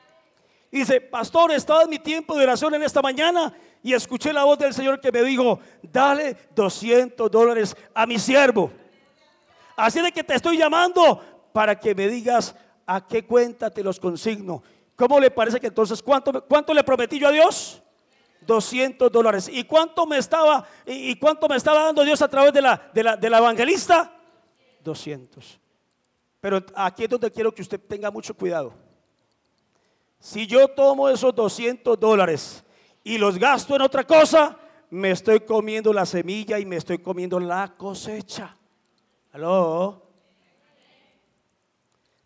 Y dice, pastor, estaba en mi tiempo de oración en esta mañana y escuché la voz del Señor que me dijo, dale 200 dólares a mi siervo. Así de que te estoy llamando para que me digas a qué cuenta te los consigno. ¿Cómo le parece que entonces cuánto, cuánto le prometí yo a Dios? 200 dólares. ¿Y cuánto me estaba y cuánto me estaba dando Dios a través de la, de la, de la evangelista? 200. Pero aquí es donde quiero que usted tenga mucho cuidado. Si yo tomo esos 200 dólares y los gasto en otra cosa, me estoy comiendo la semilla y me estoy comiendo la cosecha. ¿Aló?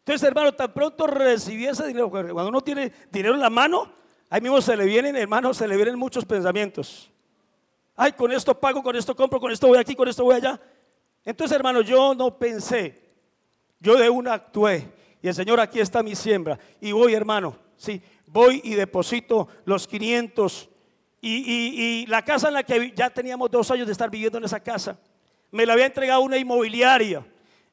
Entonces, hermano, tan pronto recibí ese dinero, cuando uno tiene dinero en la mano, ahí mismo se le vienen, hermano, se le vienen muchos pensamientos. Ay, con esto pago, con esto compro, con esto voy aquí, con esto voy allá. Entonces, hermano, yo no pensé, yo de una actué. Y el Señor, aquí está mi siembra. Y voy, hermano, sí, voy y deposito los 500. Y, y la casa en la que ya teníamos dos años de estar viviendo en esa casa, me la había entregado una inmobiliaria.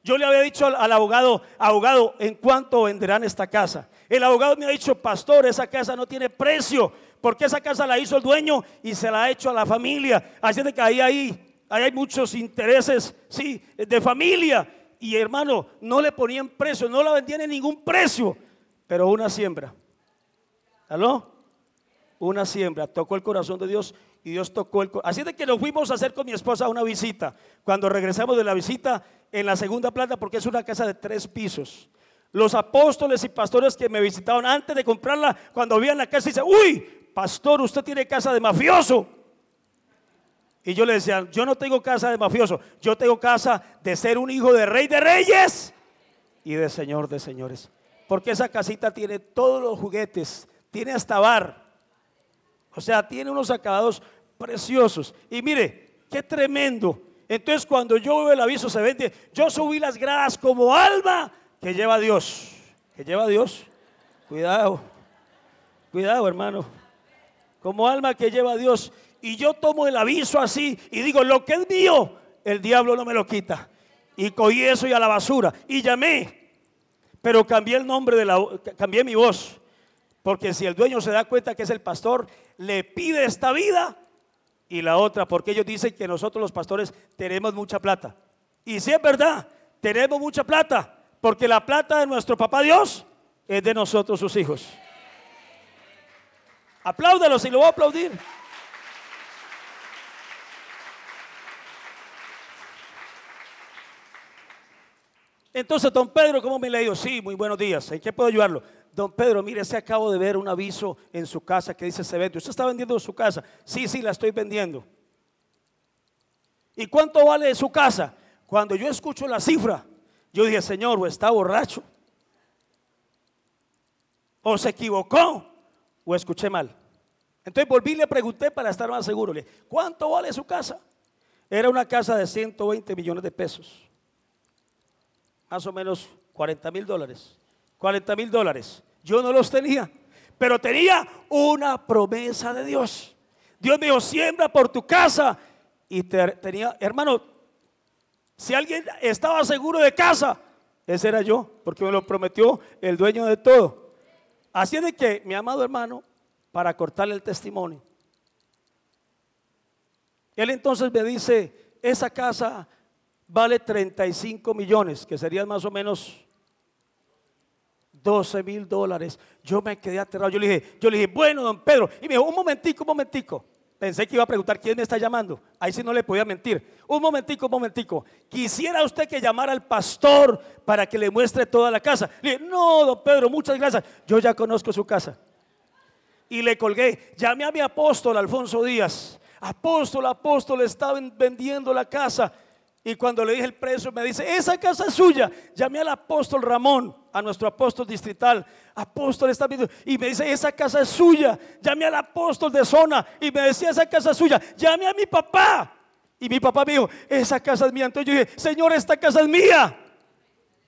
Yo le había dicho al, abogado, abogado, ¿en cuánto venderán esta casa? El abogado me ha dicho, pastor, esa casa no tiene precio, porque esa casa la hizo el dueño y se la ha hecho a la familia. Así de que ahí, ahí, hay muchos intereses, sí, de familia. Y hermano, no le ponían precio, no la vendían en ningún precio, pero una siembra. ¿Aló? Una siembra, tocó el corazón de Dios y Dios tocó el corazón. Así de que nos fuimos a hacer con mi esposa una visita. Cuando regresamos de la visita en la segunda planta, porque es una casa de tres pisos. Los apóstoles y pastores que me visitaron antes de comprarla, cuando veían la casa, dicen, uy, pastor, usted tiene casa de mafioso. Y yo le decía, yo no tengo casa de mafioso, yo tengo casa de ser un hijo de rey de reyes y de señor de señores. Porque esa casita tiene todos los juguetes, tiene hasta bar. O sea, tiene unos acabados preciosos. Y mire, qué tremendo. Entonces cuando yo veo el aviso se vende, yo subí las gradas como alma que lleva a Dios. Que lleva a Dios. Cuidado. Cuidado, hermano. Como alma que lleva a Dios. Y yo tomo el aviso así y digo, lo que es mío, el diablo no me lo quita. Y cogí eso y a la basura. Y llamé. Pero cambié el nombre de la... Cambié mi voz. Porque si el dueño se da cuenta que es el pastor, le pide esta vida y la otra, porque ellos dicen que nosotros los pastores tenemos mucha plata. Y si es verdad, tenemos mucha plata, porque la plata de nuestro papá Dios es de nosotros sus hijos. Apláudalo si lo voy a aplaudir. Entonces, don Pedro, ¿cómo me le digo? Sí, muy buenos días. ¿En qué puedo ayudarlo? Don Pedro, mire, se acabo de ver un aviso en su casa que dice se vende. ¿Usted está vendiendo su casa? Sí, sí, la estoy vendiendo. ¿Y cuánto vale su casa? Cuando yo escucho la cifra, yo dije, Señor, o está borracho, o se equivocó, o escuché mal. Entonces volví y le pregunté para estar más seguro. Le ¿cuánto vale su casa? Era una casa de 120 millones de pesos. Más o menos 40 mil dólares. 40 mil dólares. Yo no los tenía, pero tenía una promesa de Dios. Dios me dijo, siembra por tu casa. Y tenía, hermano, si alguien estaba seguro de casa, ese era yo, porque me lo prometió el dueño de todo. Así es de que, mi amado hermano, para cortarle el testimonio, él entonces me dice, esa casa vale 35 millones, que serían más o menos 12 mil dólares. Yo me quedé aterrado. Yo le dije, yo le dije, bueno, don Pedro. Y me dijo, un momentico, un momentico. Pensé que iba a preguntar quién me está llamando. Ahí sí no le podía mentir. Un momentico, un momentico. Quisiera usted que llamara al pastor para que le muestre toda la casa. Le dije, no, don Pedro, muchas gracias. Yo ya conozco su casa. Y le colgué. Llamé a mi apóstol, Alfonso Díaz. Apóstol, apóstol, estaban vendiendo la casa. Y cuando le dije el precio, me dice, esa casa es suya. Llamé al apóstol Ramón, a nuestro apóstol distrital. Apóstol está viendo. Y me dice, esa casa es suya. Llamé al apóstol de zona y me decía, esa casa es suya. Llamé a mi papá. Y mi papá me dijo, esa casa es mía. Entonces yo dije, Señor, esta casa es mía.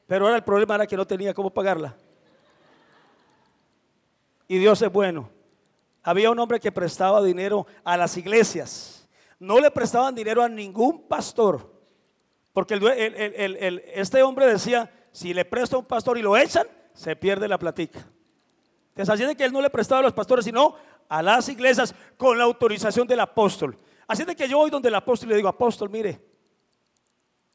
Pero ahora el problema era que no tenía cómo pagarla. Y Dios es bueno. Había un hombre que prestaba dinero a las iglesias. No le prestaban dinero a ningún pastor porque este hombre decía, si le presto a un pastor y lo echan, se pierde la platica. Entonces así que él no le prestaba a los pastores, sino a las iglesias con la autorización del apóstol. Así de que yo voy donde el apóstol y le digo, apóstol, mire,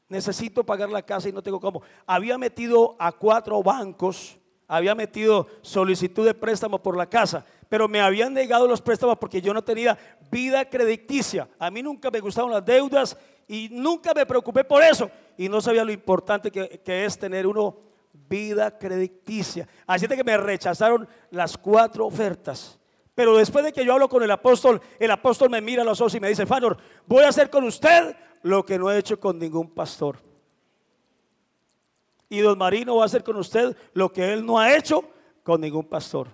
necesito pagar la casa y no tengo cómo. Había metido a cuatro bancos, había metido solicitud de préstamo por la casa, pero me habían negado los préstamos porque yo no tenía vida crediticia. A mí nunca me gustaban las deudas y nunca me preocupé por eso. Y no sabía lo importante que, es tener uno vida crediticia. Así de que me rechazaron las cuatro ofertas. Pero después de que yo hablo con el apóstol, el apóstol me mira a los ojos y me dice, Fanor, voy a hacer con usted lo que no he hecho con ningún pastor. Y don Marino va a hacer con usted lo que él no ha hecho con ningún pastor.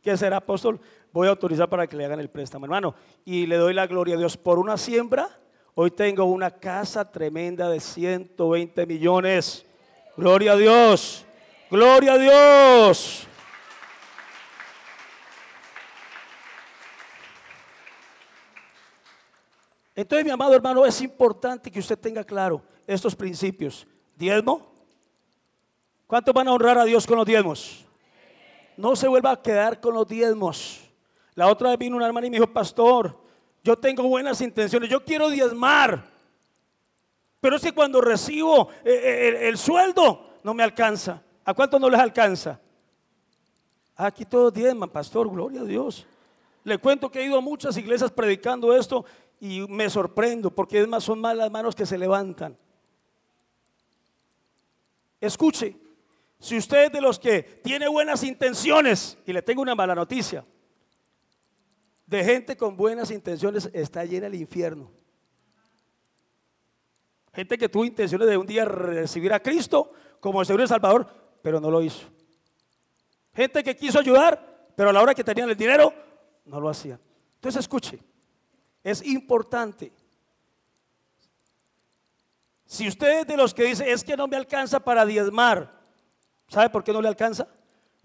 ¿Qué será, apóstol? Voy a autorizar para que le hagan el préstamo, hermano. Y le doy la gloria a Dios por una siembra Hoy tengo una casa tremenda de 120 millones. Gloria a Dios. Gloria a Dios. Entonces, mi amado hermano, es importante que usted tenga claro estos principios. Diezmo. ¿Cuántos van a honrar a Dios con los diezmos? No se vuelva a quedar con los diezmos. La otra vez vino una hermana y me dijo, pastor, yo tengo buenas intenciones, yo quiero diezmar. Pero es que cuando recibo eh, eh, el, sueldo no me alcanza. ¿A cuánto no les alcanza? Aquí todos diezman, pastor, gloria a Dios. Le cuento que he ido a muchas iglesias predicando esto y me sorprendo porque es más, son más las manos que se levantan. Escuche, si usted es de los que tiene buenas intenciones, y le tengo una mala noticia, de gente con buenas intenciones está llena el infierno. Gente que tuvo intenciones de un día recibir a Cristo como el Señor y Salvador, pero no lo hizo. Gente que quiso ayudar, pero a la hora que tenían el dinero, no lo hacían. Entonces escuche, es importante. Si usted es de los que dice, es que no me alcanza para diezmar, ¿sabe por qué no le alcanza?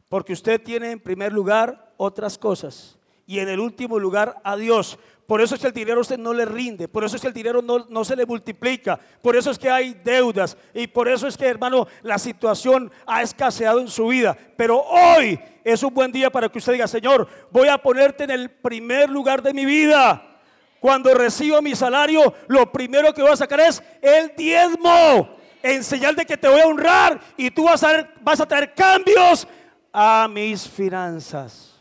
Porque usted tiene en primer lugar otras cosas y en el último lugar a Dios. Por eso es que el dinero a usted no le rinde, por eso es que el dinero no, no, se le multiplica, por eso es que hay deudas y por eso es que, hermano, la situación ha escaseado en su vida. Pero hoy es un buen día para que usted diga, Señor, voy a ponerte en el primer lugar de mi vida. Cuando reciba mi salario, lo primero que voy a sacar es el diezmo, en señal de que te voy a honrar y tú vas a, vas a traer cambios a mis finanzas.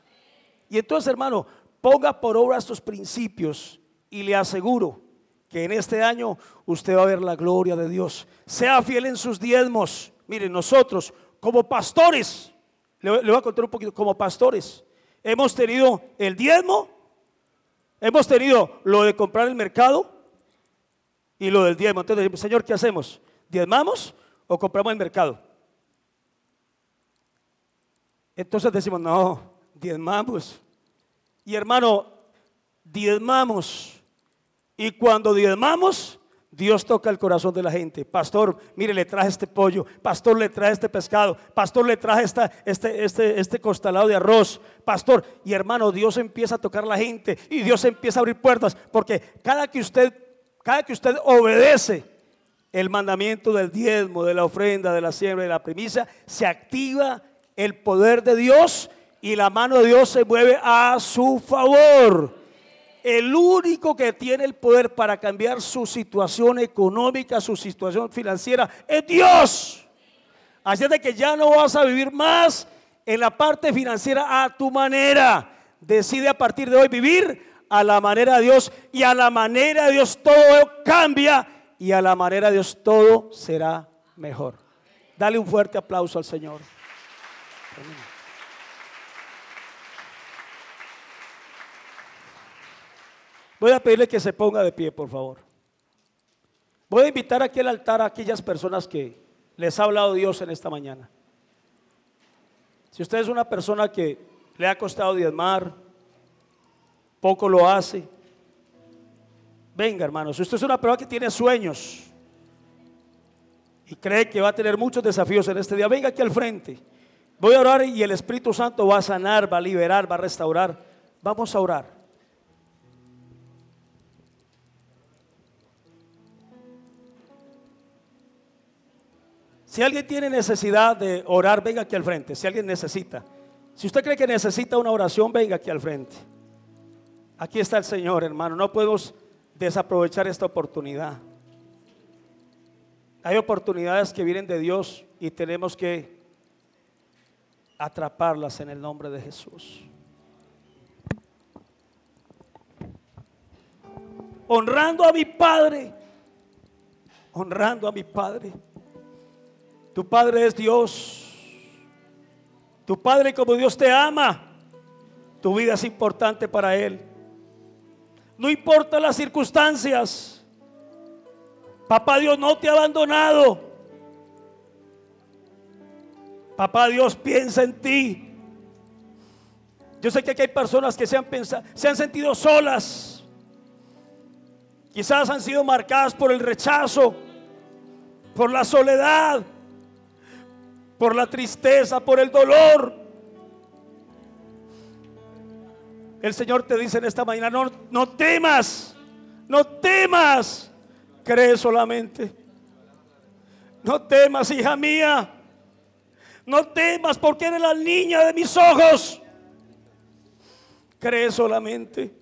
Y entonces, hermano, ponga por obra estos principios y le aseguro que en este año usted va a ver la gloria de Dios. Sea fiel en sus diezmos. Miren, nosotros como pastores, le, voy a contar un poquito, como pastores, hemos tenido el diezmo, hemos tenido lo de comprar el mercado y lo del diezmo. Entonces, Señor, ¿qué hacemos? ¿Diezmamos o compramos el mercado? Entonces decimos, no, diezmamos. Y hermano, diezmamos. Y cuando diezmamos, Dios toca el corazón de la gente. Pastor, mire, le traje este pollo. Pastor, le traje este pescado. Pastor, le traje esta, este, este, este costalado de arroz. Pastor, y hermano, Dios empieza a tocar la gente y Dios empieza a abrir puertas. Porque cada que usted, cada que usted obedece el mandamiento del diezmo, de la ofrenda, de la siembra, de la premisa, se activa el poder de Dios y la mano de Dios se mueve a su favor. El único que tiene el poder para cambiar su situación económica, su situación financiera, es Dios. Así es de que ya no vas a vivir más en la parte financiera a tu manera. Decide a partir de hoy vivir a la manera de Dios y a la manera de Dios todo cambia y a la manera de Dios todo será mejor. Dale un fuerte aplauso al Señor. Voy a pedirle que se ponga de pie, por favor. Voy a invitar aquí al altar a aquellas personas que les ha hablado Dios en esta mañana. Si usted es una persona que le ha costado diezmar, poco lo hace, venga hermano, si usted es una persona que tiene sueños y cree que va a tener muchos desafíos en este día, venga aquí al frente. Voy a orar y el Espíritu Santo va a sanar, va a liberar, va a restaurar. Vamos a orar. Si alguien tiene necesidad de orar, venga aquí al frente. Si alguien necesita. Si usted cree que necesita una oración, venga aquí al frente. Aquí está el Señor, hermano. No podemos desaprovechar esta oportunidad. Hay oportunidades que vienen de Dios y tenemos que atraparlas en el nombre de Jesús. Honrando a mi Padre. Honrando a mi Padre. Tu Padre es Dios. Tu Padre como Dios te ama. Tu vida es importante para Él. No importa las circunstancias. Papá Dios no te ha abandonado. Papá Dios piensa en ti. Yo sé que aquí hay personas que se han, se han sentido solas. Quizás han sido marcadas por el rechazo, por la soledad por la tristeza, por el dolor. El Señor te dice en esta mañana, no, no temas, no temas, cree solamente. No temas, hija mía. No temas porque eres la niña de mis ojos. Cree solamente.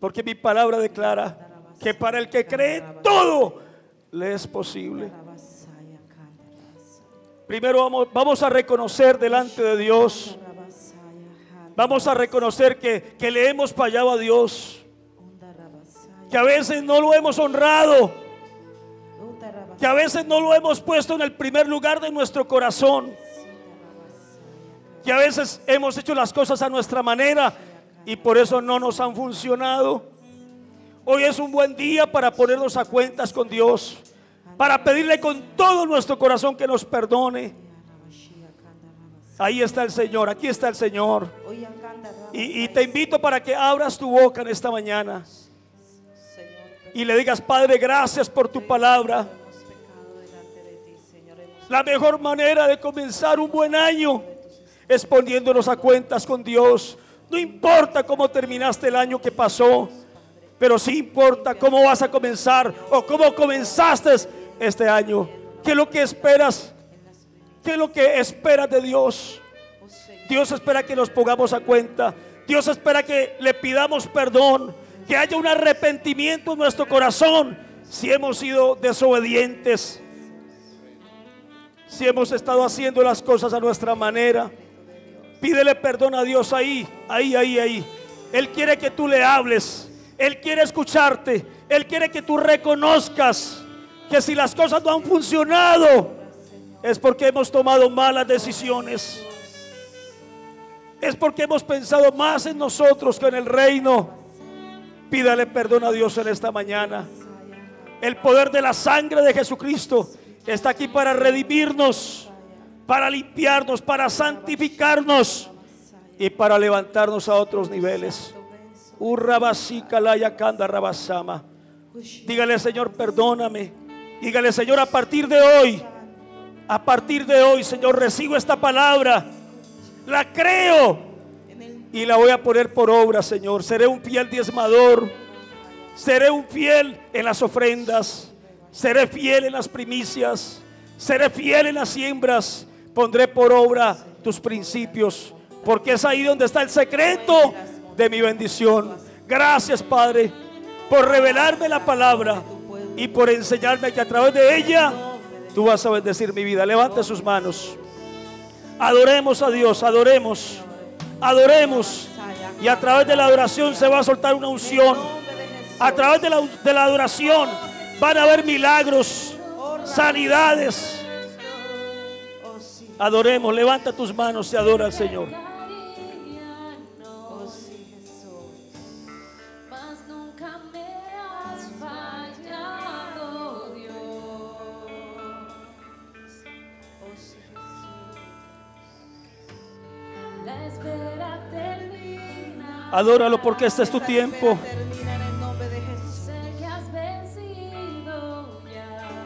Porque mi palabra declara que para el que cree todo le es posible. Primero vamos, a reconocer delante de Dios. Vamos a reconocer que, que le hemos fallado a Dios, que a veces no lo hemos honrado, que a veces no lo hemos puesto en el primer lugar de nuestro corazón, que a veces hemos hecho las cosas a nuestra manera y por eso no nos han funcionado. Hoy es un buen día para ponernos a cuentas con Dios, para pedirle con todo nuestro corazón que nos perdone. Ahí está el Señor, aquí está el Señor. Y, te invito para que abras tu boca en esta mañana y le digas, Padre, gracias por tu palabra. La mejor manera de comenzar un buen año es poniéndonos a cuentas con Dios. No importa cómo terminaste el año que pasó, pero sí importa cómo vas a comenzar o cómo comenzaste este año. ¿Qué es lo que esperas? ¿Qué es lo que esperas de Dios? Dios espera que nos pongamos a cuenta. Dios espera que le pidamos perdón, que haya un arrepentimiento en nuestro corazón si hemos sido desobedientes, si hemos estado haciendo las cosas a nuestra manera. Pídele perdón a Dios ahí, ahí, ahí, ahí. Él quiere que tú le hables. Él quiere escucharte. Él quiere que tú reconozcas que si las cosas no han funcionado es porque hemos tomado malas decisiones. Es porque hemos pensado más en nosotros que en el reino. Pídale perdón a Dios en esta mañana. El poder de la sangre de Jesucristo está aquí para redimirnos, para limpiarnos, para santificarnos y para levantarnos a otros niveles. Dígale, Señor, perdóname. Dígale, Señor, a partir de hoy, a partir de hoy, Señor, recibo esta palabra. La creo y la voy a poner por obra, Señor. Seré un fiel diezmador. Seré un fiel en las ofrendas. Seré fiel en las primicias. Seré fiel en las siembras. Pondré por obra tus principios. Porque es ahí donde está el secreto de mi bendición. Gracias, Padre, por revelarme la palabra y por enseñarme que a través de ella tú vas a bendecir mi vida. Levante sus manos. Adoremos a Dios, adoremos, adoremos. Y a través de la adoración se va a soltar una unción. A través de la, de la adoración van a haber milagros, sanidades. Adoremos, levanta tus manos y adora al Señor. Adóralo porque este es tu tiempo.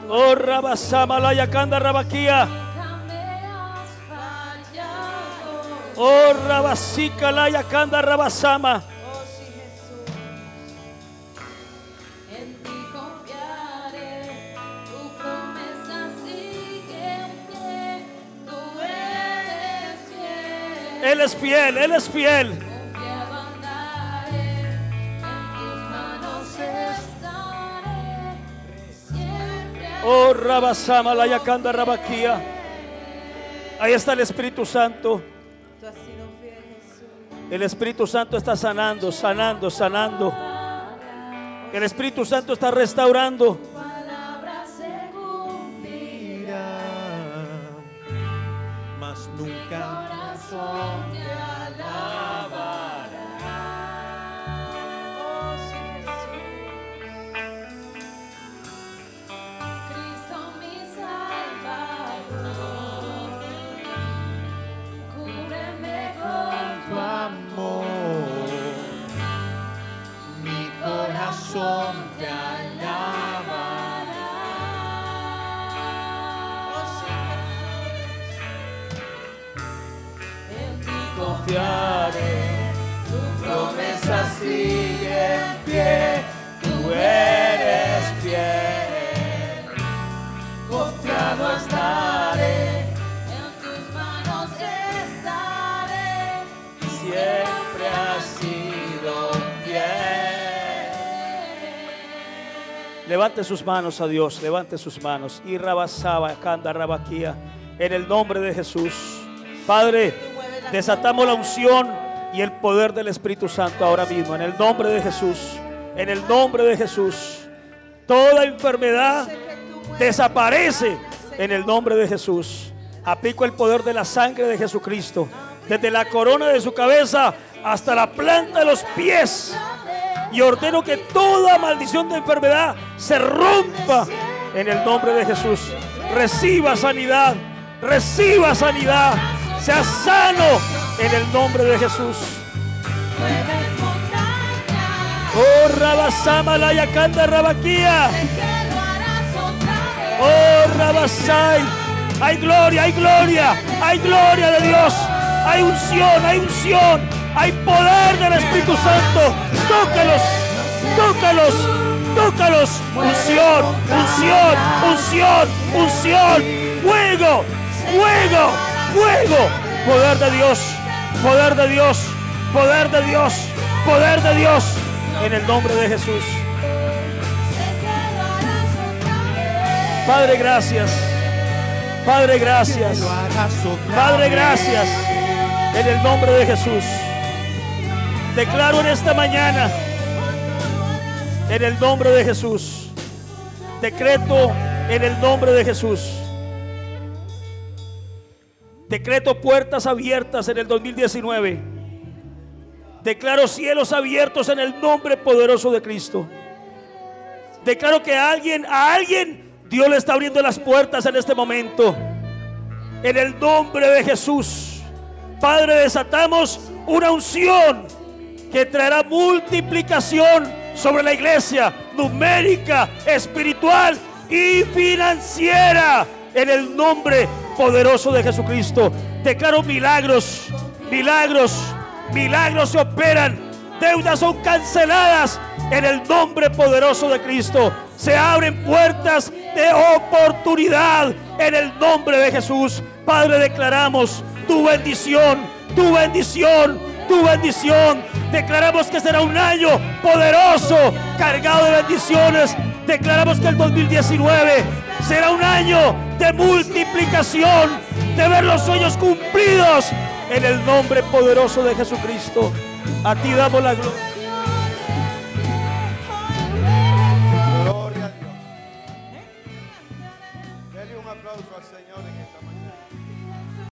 Oh, Rabasama, la Yakanda, Rabaquía. Oh, Rabasika, la Yakanda, Rabasama. Él es fiel, Él es fiel. Oh, Rabasama, la Yakanda, Rabaquía. Ahí está el Espíritu Santo. El Espíritu Santo está sanando, sanando, sanando. El Espíritu Santo está restaurando. Levante sus manos a Dios, levante sus manos. Y rabasaba, canda, rabaquía. En el nombre de Jesús. Padre, desatamos la unción y el poder del Espíritu Santo ahora mismo, en el nombre de Jesús, en el nombre de Jesús. Toda enfermedad desaparece en el nombre de Jesús. Aplico el poder de la sangre de Jesucristo, desde la corona de su cabeza hasta la planta de los pies. Y ordeno que toda maldición de enfermedad se rompa en el nombre de Jesús. Reciba sanidad, reciba sanidad, sea sano en el nombre de Jesús. Oh, Rabasama la yacanda Rabaquía. Oh, Rabasai. Hay gloria, hay gloria, hay gloria de Dios. Hay unción, hay unción, hay poder del Espíritu Santo. Tócalos, tócalos, tócalos. Unción, unción, unción, unción. Fuego, fuego, fuego. Poder de Dios, poder de Dios, poder de Dios, poder de Dios. En el nombre de Jesús. Padre, gracias. Padre, gracias. Padre, gracias. En el nombre de Jesús. Declaro en esta mañana, en el nombre de Jesús, decreto en el nombre de Jesús. Decreto puertas abiertas en el 2019. Declaro cielos abiertos en el nombre poderoso de Cristo. Declaro que a alguien, a alguien, Dios le está abriendo las puertas en este momento. En el nombre de Jesús. Padre, desatamos una unción que traerá multiplicación sobre la iglesia, numérica, espiritual y financiera. En el nombre poderoso de Jesucristo. Declaro milagros, milagros Milagros se operan. Deudas son canceladas en el nombre poderoso de Cristo. Se abren puertas de oportunidad en el nombre de Jesús. Padre, declaramos tu bendición, tu bendición, tu bendición. Declaramos que será un año poderoso, cargado de bendiciones. Declaramos que el 2019 será un año de multiplicación, de ver los sueños cumplidos en el nombre poderoso de Jesucristo. A ti damos la gloria.